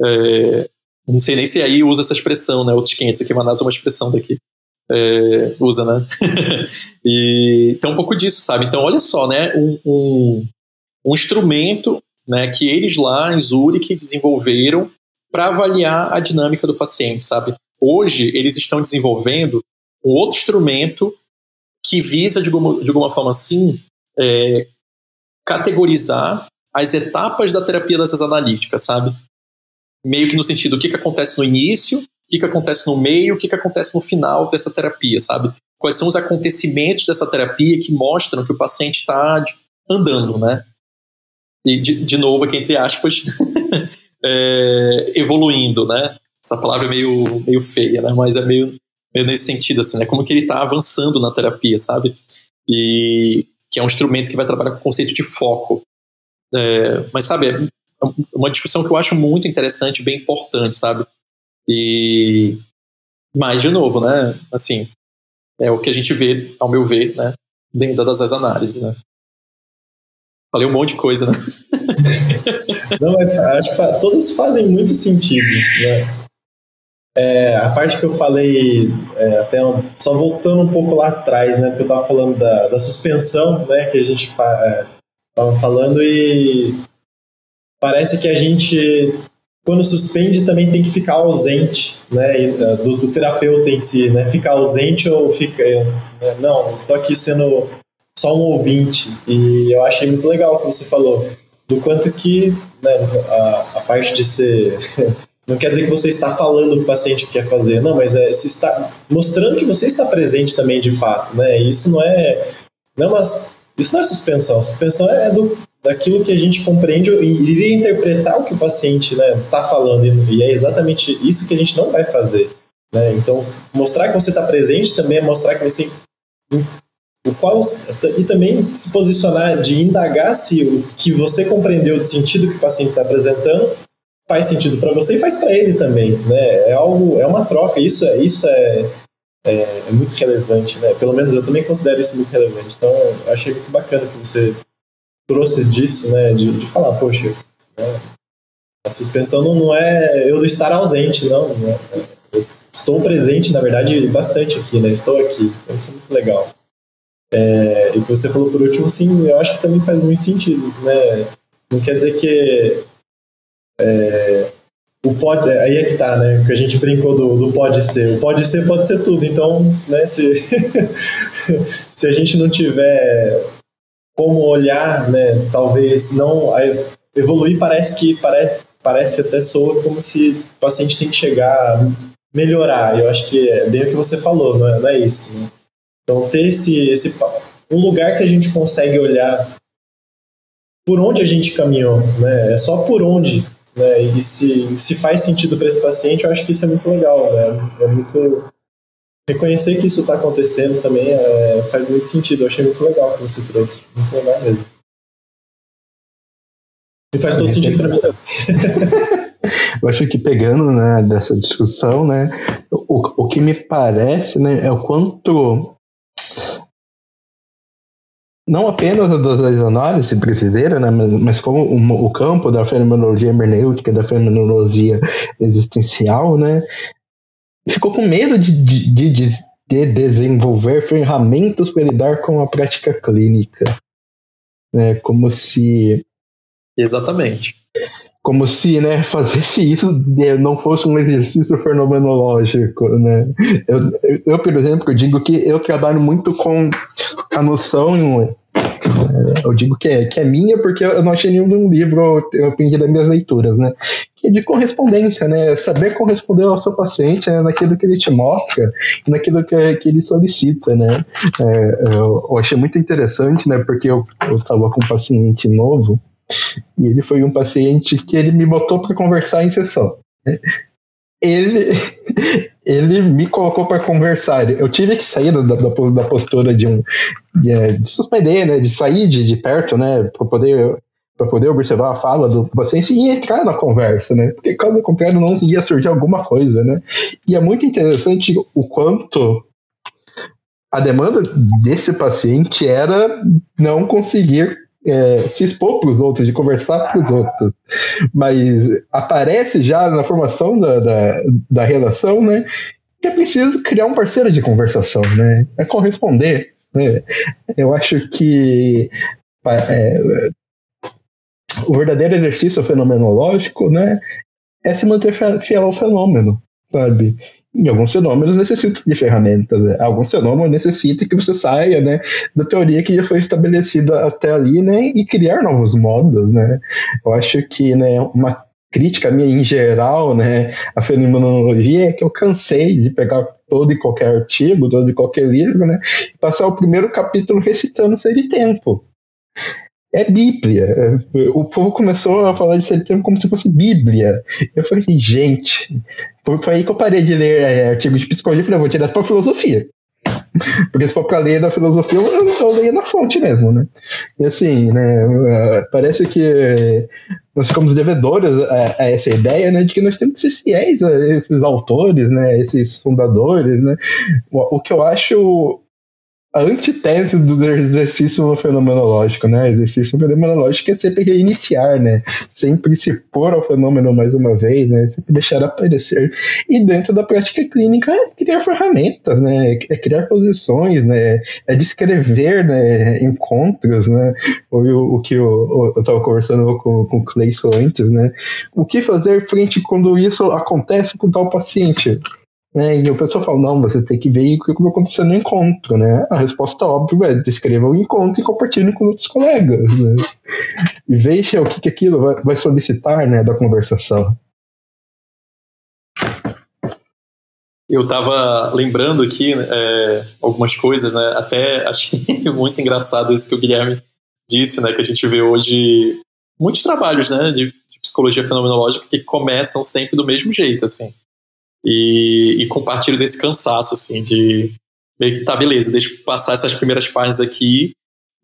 Speaker 4: É... Não sei nem se aí usa essa expressão, né? Outros 500 aqui, Manaus é uma expressão daqui é, usa, né? e tem um pouco disso, sabe? Então, olha só, né? Um, um, um instrumento né, que eles lá em Zurich desenvolveram para avaliar a dinâmica do paciente, sabe? Hoje, eles estão desenvolvendo um outro instrumento que visa, de alguma, de alguma forma assim, é, categorizar as etapas da terapia dessas analíticas, sabe? Meio que no sentido, o que, que acontece no início, que, que acontece no meio, o que, que acontece no final dessa terapia, sabe? Quais são os acontecimentos dessa terapia que mostram que o paciente está andando, né? E, de, de novo, aqui entre aspas, é, evoluindo, né? Essa palavra é meio, meio feia, né? Mas é meio, meio nesse sentido, assim, né? Como que ele está avançando na terapia, sabe? E que é um instrumento que vai trabalhar com o conceito de foco. É, mas, sabe, é uma discussão que eu acho muito interessante, bem importante, sabe? E mais de novo, né? Assim, é o que a gente vê, ao meu ver, né? Dentro das análises, né? Falei um monte de coisa, né?
Speaker 3: Não, mas acho que todas fazem muito sentido, né? É, a parte que eu falei, é, até só voltando um pouco lá atrás, né? Porque eu tava falando da, da suspensão, né? Que a gente é, tava falando e parece que a gente quando suspende também tem que ficar ausente, né, eh, do, do terapeuta em si, né, ficar ausente ou fica, né, não, tô aqui sendo só um ouvinte. E eu achei muito legal o que você falou, do quanto que, né, a, a parte de ser, não quer dizer que você está falando o que o paciente quer fazer, não, mas é se está mostrando que você está presente também de fato, né, isso não é, não é uma, isso não é suspensão, suspensão é do daquilo que a gente compreende e iria interpretar o que o paciente está né, tá falando. E é exatamente isso que a gente não vai fazer. Né? Então, mostrar que você está presente também é mostrar que você. O qual, e também se posicionar de indagar se o que você compreendeu de sentido que o paciente está apresentando faz sentido para você e faz para ele também, né? É algo, é uma troca. Isso é, isso é, é, é, muito relevante, né? Pelo menos eu também considero isso muito relevante. Então, achei muito bacana que você trouxe disso, né? De, de falar, poxa, né, a suspensão não, não é eu estar ausente, não. Né, estou presente, na verdade, bastante aqui, né? Estou aqui. Então, isso é muito legal. É, e o que você falou por último, sim, eu acho que também faz muito sentido, né? Não quer dizer que é, o pode, aí é que tá, né? Que a gente brincou do, do pode ser. O pode ser pode ser tudo. Então, né, se, se a gente não tiver como olhar, né, talvez não evoluir parece que parece parece até soa como se o paciente tem que chegar melhorar. Eu acho que é bem o que você falou, não é, não é isso. Né? Então ter esse, esse um lugar que a gente consegue olhar por onde a gente caminhou, né? É só por onde, né? E se, se faz sentido para esse paciente, eu acho que isso é muito legal, né? É muito reconhecer que isso está acontecendo também é, faz muito sentido. Eu achei muito legal que você trouxe, muito legal mesmo. E faz todo sentido para mim também.
Speaker 2: Eu acho que pegando né, dessa discussão, né, o, o que me parece né, é o quanto não apenas das análises brasileiras, né, mas, mas como o, o, campo da fenomenologia hermenêutica, da fenomenologia existencial, né, ficou com medo de, de, de, de desenvolver ferramentas para lidar com a prática clínica. Né, como se.
Speaker 4: Exatamente
Speaker 2: como se né, fazesse isso não fosse um exercício fenomenológico. Né? Eu, eu, por exemplo, eu digo que eu trabalho muito com a noção, eu digo que é, que é minha porque eu não achei nenhum livro, eu aprendi das minhas leituras, né? que é de correspondência, né? saber corresponder ao seu paciente né? naquilo que ele te mostra, naquilo que, que ele solicita. Né? É, eu, eu achei muito interessante, né? porque eu estava com um paciente novo, e ele foi um paciente que ele me botou para conversar em sessão. Ele, ele me colocou para conversar. Eu tive que sair da, da, da postura de um de, é, de, suspender, né, de sair de, de perto, né, para poder para poder observar a fala do paciente e entrar na conversa, né? Porque caso contrário não ia surgir alguma coisa, né? E é muito interessante o quanto a demanda desse paciente era não conseguir é, se expor para os outros, de conversar com os outros. Mas aparece já na formação da, da, da, relação, né? Que é preciso criar um parceiro de conversação, né? É corresponder. Né? Eu acho que é, o verdadeiro exercício fenomenológico, né? É se manter fiel ao fenômeno, sabe? E alguns fenômenos necessitam de ferramentas. Né? Alguns fenômenos necessitam que você saia né, da teoria que já foi estabelecida até ali né, e criar novos modos. Né? Eu acho que né, uma crítica minha em geral né, fenomenologia é que eu cansei de pegar todo e qualquer artigo, todo e qualquer livro, né, e passar o primeiro capítulo recitando ser de tempo é Bíblia. O povo começou a falar de September como se fosse Bíblia. Eu falei assim, gente. Foi aí que eu parei de ler é, artigos de psicologia e falei, vou direto para filosofia. Porque se for para ler da filosofia, eu, eu leio na fonte mesmo, né? E assim, né? É, parece que nós ficamos devedores a, a, essa ideia, né? De que nós temos que ser fiéis a esses autores, né? Esses fundadores, né? O, o que eu acho a antitese do exercício fenomenológico, né? Exercício fenomenológico é sempre reiniciar, né? Sempre se pôr ao fenômeno mais uma vez, né? Sempre deixar aparecer. E dentro da prática clínica é criar ferramentas, né? É criar posições, né? É descrever né? encontros, né? Foi o, o que eu estava conversando com, com o Cleison antes, né? O que fazer frente quando isso acontece com tal paciente? Né? E o pessoal fala, não, você tem que ver o que vai acontecer no encontro, né? A resposta óbvia é descreva o encontro e compartilhe com outros colegas, né? E veja o que, que aquilo vai, solicitar, né, da conversação.
Speaker 4: Eu estava lembrando aqui é, algumas coisas, né? Até achei muito engraçado isso que o Guilherme disse, né? Que a gente vê hoje muitos trabalhos, né? De, de psicologia fenomenológica que começam sempre do mesmo jeito, assim e, e compartilho desse cansaço, assim, de meio que tá, beleza, deixa eu passar essas primeiras páginas aqui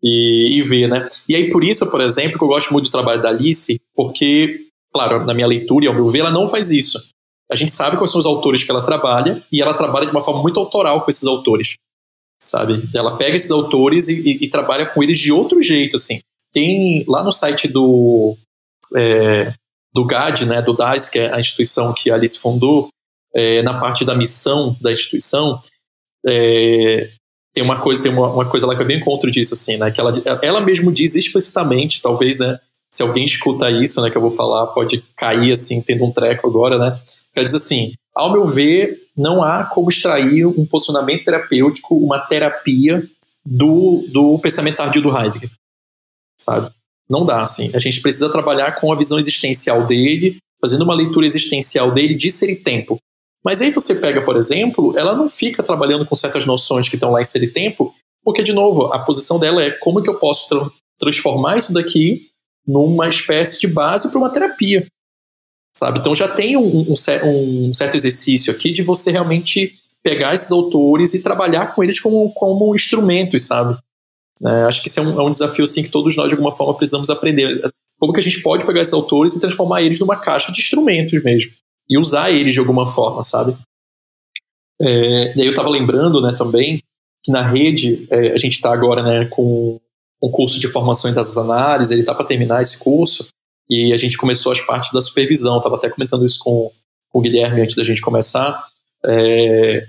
Speaker 4: e, e ver, né? E aí, por isso, por exemplo, que eu gosto muito do trabalho da Alice, porque, claro, na minha leitura e ao meu ver, ela não faz isso. A gente sabe quais são os autores que ela trabalha e ela trabalha de uma forma muito autoral com esses autores, sabe? Ela pega esses autores e, e, e trabalha com eles de outro jeito, assim. Tem lá no site do é, do GAD, né, do DAS, que é a instituição que a Alice fundou, é, na parte da missão da instituição, é, tem uma coisa, tem uma, uma, coisa lá que é bem contra disso, assim, né? Que ela, ela mesmo diz explicitamente, talvez, né? se alguém escuta isso, né, que eu vou falar, pode cair assim, tendo um treco agora, né? Quer dizer assim, ao meu ver, não há como extrair um posicionamento terapêutico, uma terapia do, do pensamento tardio do Heidegger, sabe? Não dá, assim. A gente precisa trabalhar com a visão existencial dele, fazendo uma leitura existencial dele de ser e tempo. Mas aí você pega, por exemplo, ela não fica trabalhando com certas noções que estão lá em ser tempo, porque, de novo, a posição dela é como que eu posso tra transformar isso daqui numa espécie de base para uma terapia, sabe? Então já tem um, um, um, certo exercício aqui de você realmente pegar esses autores e trabalhar com eles como, como instrumentos, sabe? É, acho que isso é um, é um, desafio assim, que todos nós, de alguma forma, precisamos aprender. Como que a gente pode pegar esses autores e transformar eles numa caixa de instrumentos mesmo? E usar eles de alguma forma, sabe? É, e aí eu estava lembrando né, também que na rede é, a gente está agora né, com um curso de formação em análises, ele está para terminar esse curso, e a gente começou as partes da supervisão, estava até comentando isso com, com o Guilherme antes da gente começar, é,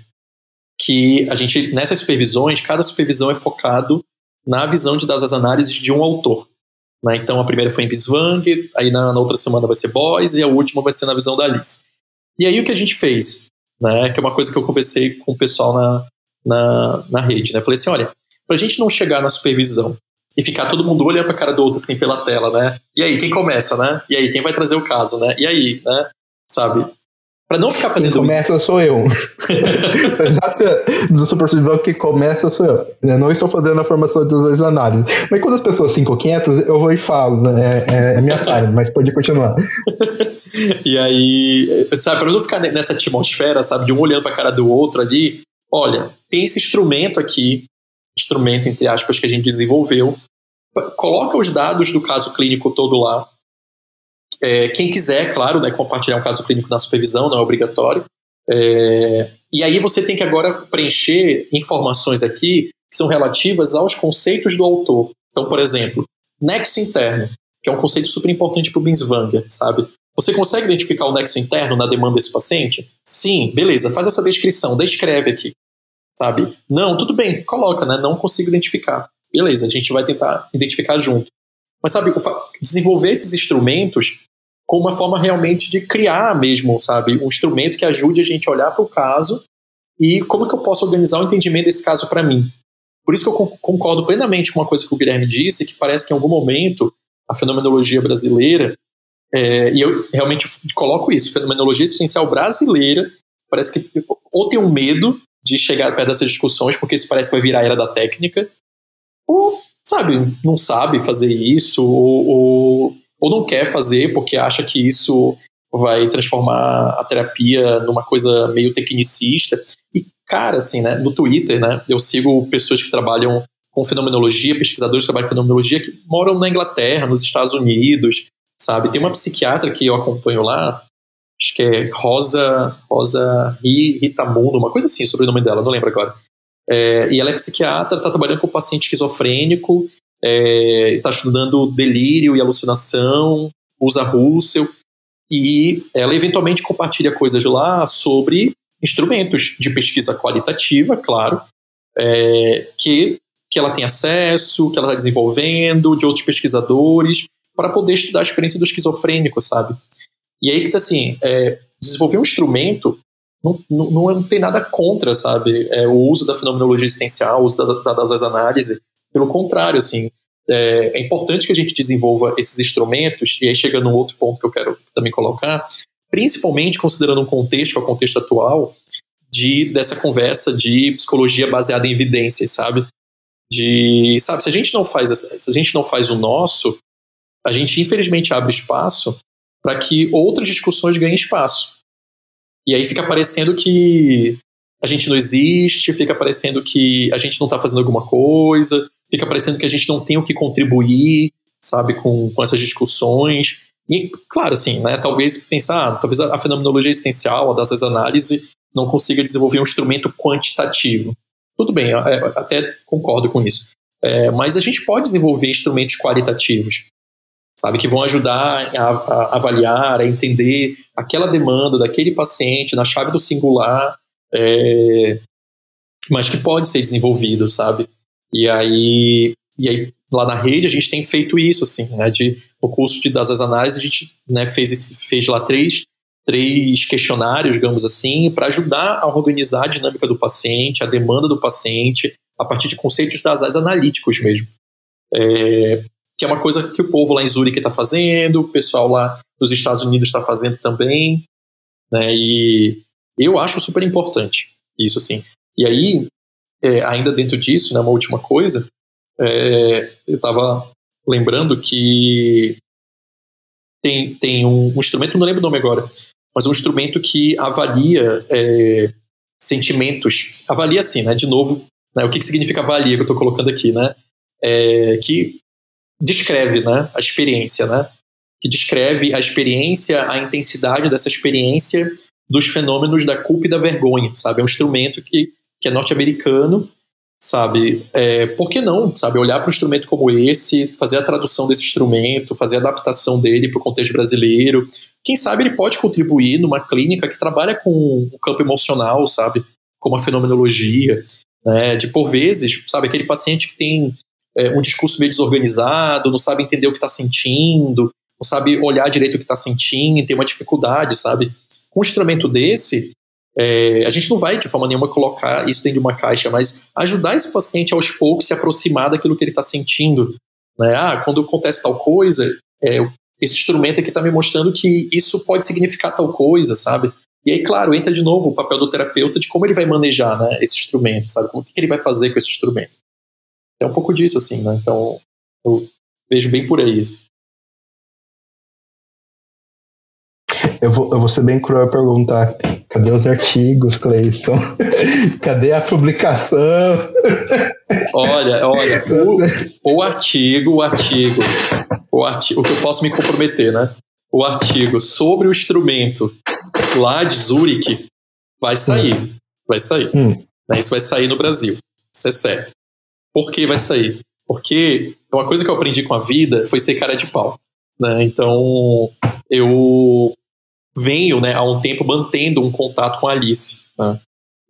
Speaker 4: que a gente, nessas supervisões, cada supervisão é focado na visão de dados análises de um autor. Né? Então a primeira foi em Biswang, aí na, na, outra semana vai ser Boys, e a última vai ser na visão da Alice. E aí o que a gente fez, né, que é uma coisa que eu conversei com o pessoal na, na, na rede, né? Falei assim, olha, para a gente não chegar na supervisão e ficar todo mundo olhando para a cara do outro assim pela tela, né? E aí, quem começa, né? E aí, quem vai trazer o caso, né? E aí, né? Sabe? Para não ficar fazendo.
Speaker 2: Quem começa sou eu. do supervisão que começa sou eu. Eu não estou fazendo a formação das duas análises. Mas quando as pessoas ficam quietas, eu vou e falo. Né? É, é, é minha falha, mas pode continuar.
Speaker 4: e aí, sabe, para não ficar nessa atmosfera, sabe, de um olhando para a cara do outro ali, olha, tem esse instrumento aqui, instrumento entre aspas que a gente desenvolveu, coloca os dados do caso clínico todo lá. É, quem quiser, claro, né, compartilhar um caso clínico na supervisão, não é obrigatório. É, e aí você tem que agora preencher informações aqui que são relativas aos conceitos do autor. Então, por exemplo, nexo interno, que é um conceito super importante para o Binswanger, sabe? Você consegue identificar o nexo interno na demanda desse paciente? Sim, beleza, faz essa descrição, descreve aqui sabe? Não, tudo bem, coloca, né? Não consigo identificar. Beleza, a gente vai tentar identificar junto. Mas sabe, desenvolver esses instrumentos com uma forma realmente de criar mesmo, sabe? Um instrumento que ajude a gente a olhar para o caso e como que eu posso organizar o entendimento desse caso para mim. Por isso que eu concordo plenamente com uma coisa que o Guilherme disse, que parece que em algum momento a fenomenologia brasileira, é, e eu realmente coloco isso, fenomenologia existencial brasileira, parece que ou tem um medo de chegar perto dessas discussões, porque isso parece que vai virar a era da técnica, ou, sabe, não sabe fazer isso, ou, ou, ou não quer fazer porque acha que isso vai transformar a terapia numa coisa meio tecnicista. E, cara, assim, né, no Twitter, né, eu sigo pessoas que trabalham com fenomenologia, pesquisadores que trabalham com fenomenologia que moram na Inglaterra, nos Estados Unidos, sabe? Tem uma psiquiatra que eu acompanho lá, acho que é Rosa, Rosa Ritamundo, uma coisa assim, sobre o nome dela, não lembro agora. É, e ela é psiquiatra, está trabalhando com paciente esquizofrênico, está é, tá estudando delírio e alucinação, usa Russell, e ela eventualmente compartilha coisas lá sobre instrumentos de pesquisa qualitativa, claro, é, que, que ela tem acesso, que ela está desenvolvendo, de outros pesquisadores, para poder estudar a experiência do esquizofrênico, sabe? E aí que tá assim, é, desenvolver um instrumento não, não, não, tem nada contra, sabe? É, o uso da fenomenologia existencial, o uso da, da, das análises. Pelo contrário, assim, é, é, importante que a gente desenvolva esses instrumentos, e aí chega num outro ponto que eu quero também colocar, principalmente considerando um contexto, é o contexto atual, de, dessa conversa de psicologia baseada em evidências, sabe? De, sabe, se a gente não faz, se a gente não faz o nosso, a gente infelizmente abre espaço para que outras discussões ganhem espaço. E aí fica parecendo que a gente não existe, fica parecendo que a gente não está fazendo alguma coisa, fica parecendo que a gente não tem o que contribuir, sabe, com, com essas discussões. E, claro, assim, né, talvez pensar, ah, talvez a, fenomenologia existencial, a dessas análises, não consiga desenvolver um instrumento quantitativo. Tudo bem, é, até concordo com isso. É, mas a gente pode desenvolver instrumentos qualitativos sabe? Que vão ajudar a, a, avaliar, a entender aquela demanda daquele paciente na chave do singular, é, mas que pode ser desenvolvido, sabe? E aí, e aí lá na rede, a gente tem feito isso, assim, né? De, no curso de, das análises, a gente né, fez, fez lá três, três questionários, digamos assim, para ajudar a organizar a dinâmica do paciente, a demanda do paciente, a partir de conceitos das áreas analíticos mesmo. É, que é uma coisa que o povo lá em Zurique está fazendo, o pessoal lá nos Estados Unidos está fazendo também, né? E eu acho super importante isso, assim. E aí, é, ainda dentro disso, né, uma última coisa, é, eu estava lembrando que tem, tem um, um, instrumento, não lembro o nome agora, mas um instrumento que avalia é, sentimentos, avalia assim, né, de novo, né, o que, que significa avalia que eu estou colocando aqui, né, é, que descreve né, a experiência, né, que descreve a experiência, a intensidade dessa experiência dos fenômenos da culpa e da vergonha, sabe, é um instrumento que, que é norte-americano sabe? É, por que não, sabe? Olhar para um instrumento como esse, fazer a tradução desse instrumento, fazer a adaptação dele para o contexto brasileiro. Quem sabe ele pode contribuir numa clínica que trabalha com o campo emocional, sabe? Como a fenomenologia, né? De por vezes, sabe? Aquele paciente que tem é, um discurso meio desorganizado, não sabe entender o que está sentindo, não sabe olhar direito o que está sentindo, tem uma dificuldade, sabe? Com um instrumento desse, é, a gente não vai de forma nenhuma colocar isso dentro de uma caixa, mas ajudar esse paciente aos poucos se aproximar daquilo que ele está sentindo. Né? Ah, quando acontece tal coisa, é, esse instrumento aqui está me mostrando que isso pode significar tal coisa, sabe? E aí, claro, entra de novo o papel do terapeuta de como ele vai manejar né, esse instrumento, sabe? O que ele vai fazer com esse instrumento. É um pouco disso, assim, né? Então, eu vejo bem por aí isso.
Speaker 2: Eu vou, eu vou ser bem cruel perguntar: cadê os artigos, Cleison? cadê a publicação?
Speaker 4: Olha, olha, o, o artigo, o artigo, o artigo, o que eu posso me comprometer, né? O artigo sobre o instrumento lá de Zurich vai sair. Hum. Vai sair. Hum. Né? Isso vai sair no Brasil. Isso é certo. Por que vai sair? Porque uma coisa que eu aprendi com a vida foi ser cara de pau. Né? Então, eu venho, né, há um tempo mantendo um contato com a Alice, né,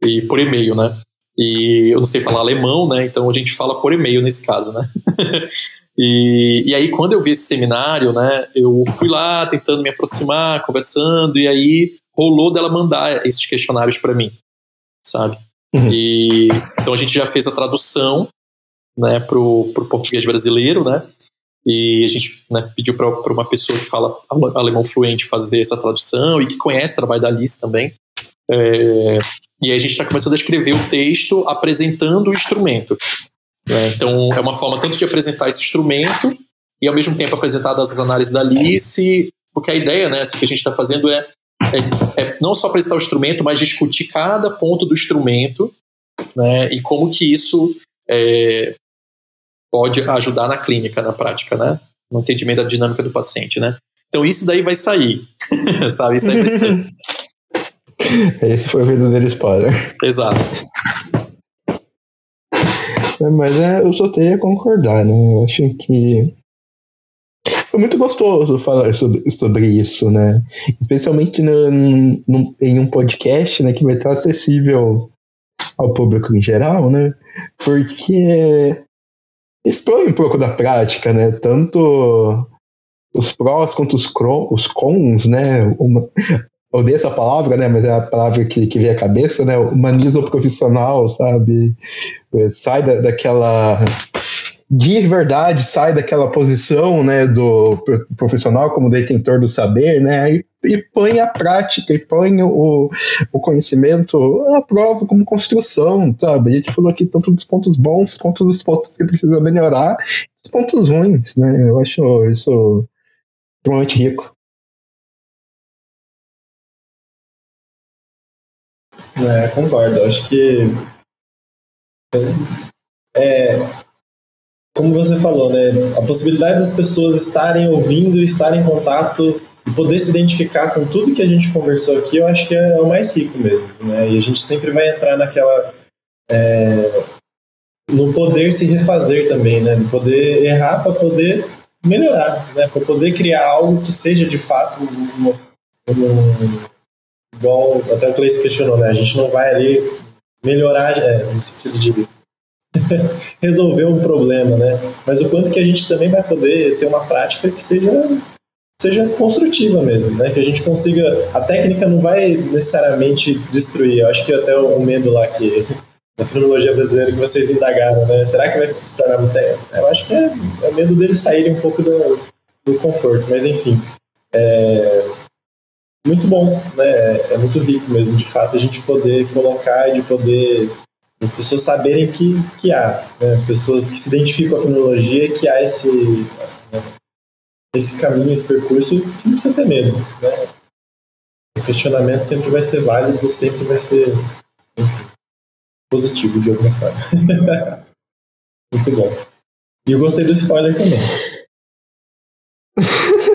Speaker 4: e por e-mail, né, e eu não sei falar alemão, né, então a gente fala por e-mail nesse caso, né. e, e aí quando eu vi esse seminário, né, eu fui lá tentando me aproximar, conversando, e aí rolou dela mandar esses questionários para mim, sabe. Uhum. E então a gente já fez a tradução, né, pro, pro português brasileiro, né, e a gente né, pediu para uma pessoa que fala alemão fluente fazer essa tradução e que conhece o trabalho da Alice também. É, e aí a gente está começando a escrever o texto apresentando o instrumento. Né? Então é uma forma tanto de apresentar esse instrumento e ao mesmo tempo apresentar as análises da Alice, porque a ideia né, assim, que a gente está fazendo é, é, é, não só apresentar o instrumento, mas discutir cada ponto do instrumento né, e como que isso é, pode ajudar na clínica, na prática, né? No entendimento da dinâmica do paciente, né? Então isso daí vai sair, sabe? Isso aí vai sair.
Speaker 2: Esse foi o verdadeiro spoiler.
Speaker 4: Exato.
Speaker 2: É, mas é, eu só teria a concordar, né? Eu acho que foi muito gostoso falar sobre, sobre isso, né? Especialmente no, no, em um podcast, né, que vai estar acessível ao público em geral, né? Porque expõe um pouco da prática, né? Tanto os prós quanto os, os cons, né? Uma, odeio essa palavra, né? Mas é a palavra que, que vem à cabeça, né? Humaniza profissional, sabe? Sai da, daquela de verdade sai daquela posição né, do profissional como detentor do saber né, e, e põe a prática, e põe o, o conhecimento à prova como construção, sabe? A gente falou aqui tanto dos pontos bons quanto dos pontos que precisa melhorar, os pontos ruins, né? Eu acho isso extremamente rico.
Speaker 3: É, concordo. Acho que é, como você falou, né, a possibilidade das pessoas estarem ouvindo, estarem em contato e poder se identificar com tudo que a gente conversou aqui, eu acho que é o mais rico mesmo, né? E a gente sempre vai entrar naquela é, no poder se refazer também, né? No poder errar para poder melhorar, né? Para poder criar algo que seja de fato um, um, igual até o Cleiton questionou, né? A gente não vai ali melhorar é, no sentido de resolver um problema, né? Mas o quanto que a gente também vai poder ter uma prática que seja seja construtiva mesmo, né? Que a gente consiga. A técnica não vai necessariamente destruir. Eu acho que até o medo lá que da filologia brasileira que vocês indagaram, né? Será que vai se tornar muito Eu acho que é, é medo deles saírem um pouco do, do conforto, mas enfim. É, muito bom, né? É, é muito rico mesmo, de fato, a gente poder colocar e de poder as pessoas saberem que, que há, né? pessoas que se identificam com a filologia que há esse, né? esse caminho, esse percurso, que não precisa ter medo, né? O questionamento sempre vai ser válido, sempre vai ser positivo de alguma forma. muito bom. E eu gostei do spoiler também.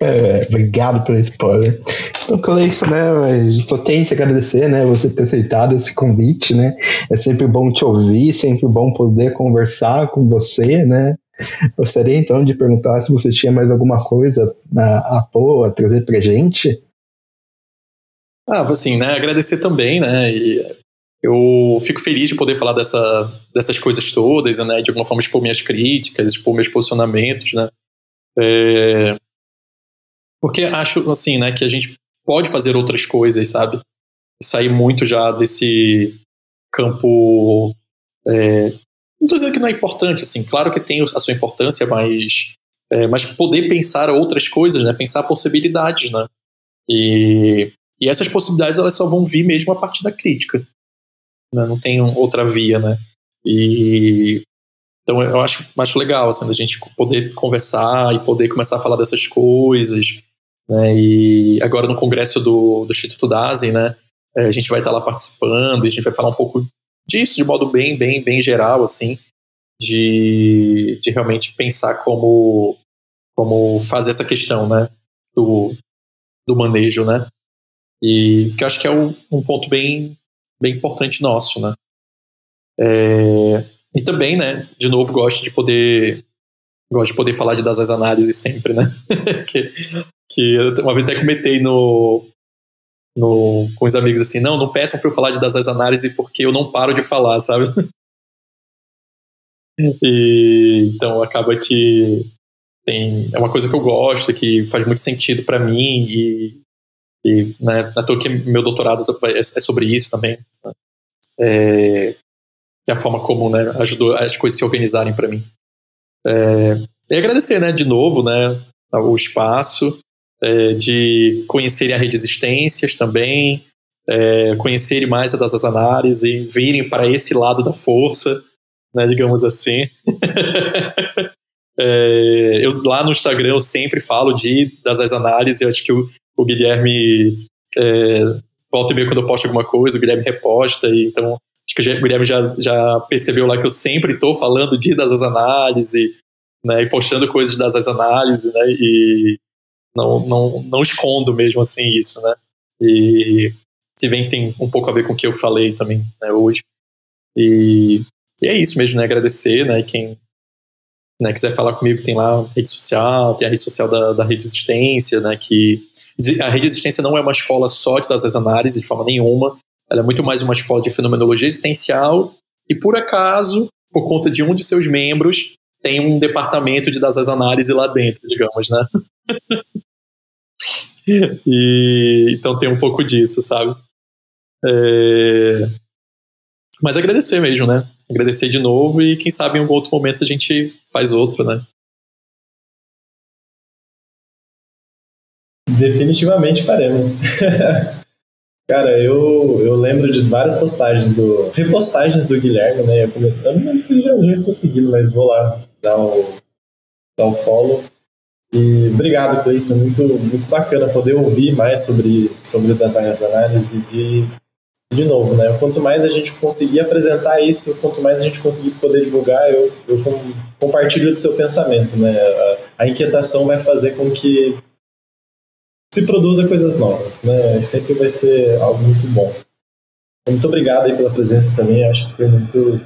Speaker 2: É, obrigado pelo spoiler. Então, Cleison, né, só tenho que agradecer, né, você ter aceitado esse convite, né, é sempre bom te ouvir, sempre bom poder conversar com você, né, gostaria então de perguntar se você tinha mais alguma coisa a, a pôr, a trazer pra gente.
Speaker 4: Ah, assim, né, agradecer também, né, e eu fico feliz de poder falar dessa, dessas coisas todas, né, de alguma forma expor minhas críticas, expor meus posicionamentos, né, é, porque acho, assim, né, que a gente pode fazer outras coisas, sabe? Sair muito já desse campo. É, não estou dizendo que não é importante, assim, claro que tem a sua importância, mas, é, mas poder pensar outras coisas, né? Pensar possibilidades, né? E, e essas possibilidades elas só vão vir mesmo a partir da crítica. Né? Não tem outra via, né? E então eu acho, acho legal assim, a gente poder conversar e poder começar a falar dessas coisas né? E agora no congresso do, do Instituto Dazen, né? É, a gente vai estar lá participando a gente vai falar um pouco disso de modo bem, bem, bem geral, assim, de, de realmente pensar como, como fazer essa questão, né? Do, do manejo, né? E que eu acho que é um, um ponto bem, bem importante nosso, né? É, e também, né, de novo, gosto de poder gosto de poder falar de das análises sempre, né? que, que uma vez até comentei no, no, com os amigos assim, não, não peçam para eu falar de das análises porque eu não paro de falar, sabe? e, então acaba que tem, é uma coisa que eu gosto, que faz muito sentido para mim e, e né, na toa que meu doutorado é, é sobre isso também. Né? É, é a forma como né, ajudou as coisas se organizarem para mim. É, e agradecer, né, de novo, né, o espaço, é, de conhecerem a rede existências também, é, conhecerem mais a das análises, virem para esse lado da força, né, digamos assim. é, eu, lá no Instagram eu sempre falo de das análises, eu acho que o, o Guilherme é, volta e meia quando eu posto alguma coisa, o Guilherme reposta, e, então acho que o Guilherme já, já percebeu lá que eu sempre estou falando de das análises, né, e postando coisas das análises, né, e não, não, não escondo mesmo assim isso, né? E se vem tem um pouco a ver com o que eu falei também né, hoje. E, e, é isso mesmo, né? Agradecer, né? Quem né, quiser falar comigo, tem lá rede social, tem a rede social da, da Rede Existência, né? Que a Rede Existência não é uma escola só de das análises de forma nenhuma. Ela é muito mais uma escola de fenomenologia existencial e por acaso, por conta de um de seus membros, tem um departamento de das análises lá dentro, digamos, né? e então tem um pouco disso, sabe? É... Mas agradecer mesmo, né? Agradecer de novo e quem sabe em algum outro momento a gente faz outro, né?
Speaker 3: Definitivamente faremos. Cara, eu, eu lembro de várias postagens do. repostagens do Guilherme, né? Eu, não lembro se já, já estou seguindo, mas vou lá dar o, dar o follow. E obrigado, Cleison. Muito, muito bacana poder ouvir mais sobre, sobre design análise e, de novo, né? Quanto mais a gente conseguir apresentar isso, quanto mais a gente conseguir poder divulgar, eu, eu compartilho do seu pensamento, né? A, a inquietação vai fazer com que se produza coisas novas, né? Sempre vai ser algo muito bom. Muito obrigado aí pela presença também, acho que foi muito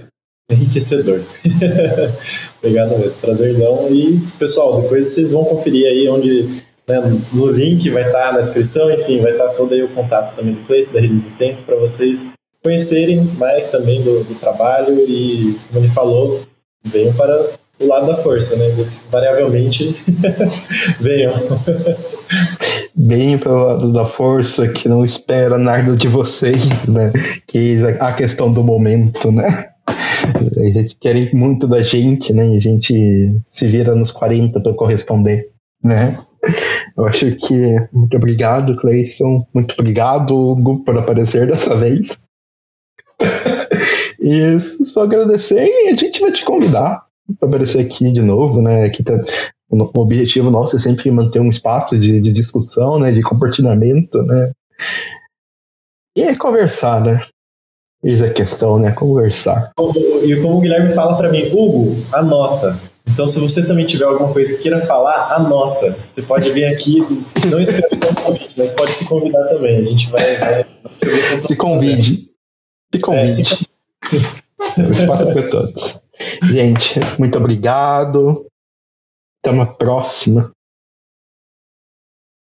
Speaker 3: enriquecedor. Obrigado mesmo, prazerzão. E, pessoal, depois vocês vão conferir aí onde, né, no link vai estar tá na descrição, enfim, vai estar tá todo aí o contato também do Cleiton, da Rede Existência, para vocês conhecerem mais também do, do trabalho e, como ele falou, venham para o lado da força, né? Variavelmente venham.
Speaker 2: Bem pelo lado da força, que não espera nada de vocês, né? Que é a questão do momento, né? A gente quer muito da gente, né? E a gente se vira nos 40 para corresponder, né? Eu acho que muito obrigado, Cleison. Muito obrigado, Hugo, por aparecer dessa vez. e só agradecer e a gente vai te convidar para aparecer aqui de novo, né? Aqui tá, o objetivo nosso é sempre manter um espaço de, de discussão, né? De compartilhamento, né? E é conversar, né? Eis a questão, né? Conversar.
Speaker 3: E como o Guilherme fala para mim, Hugo, anota. Então, se você também tiver alguma coisa que queira falar, anota. Você pode vir aqui, não escreve no convite, mas pode se convidar também. A gente vai. vai
Speaker 2: se convide. Se convide. É, se... o espaço é para todos. Gente, muito obrigado. Até uma próxima.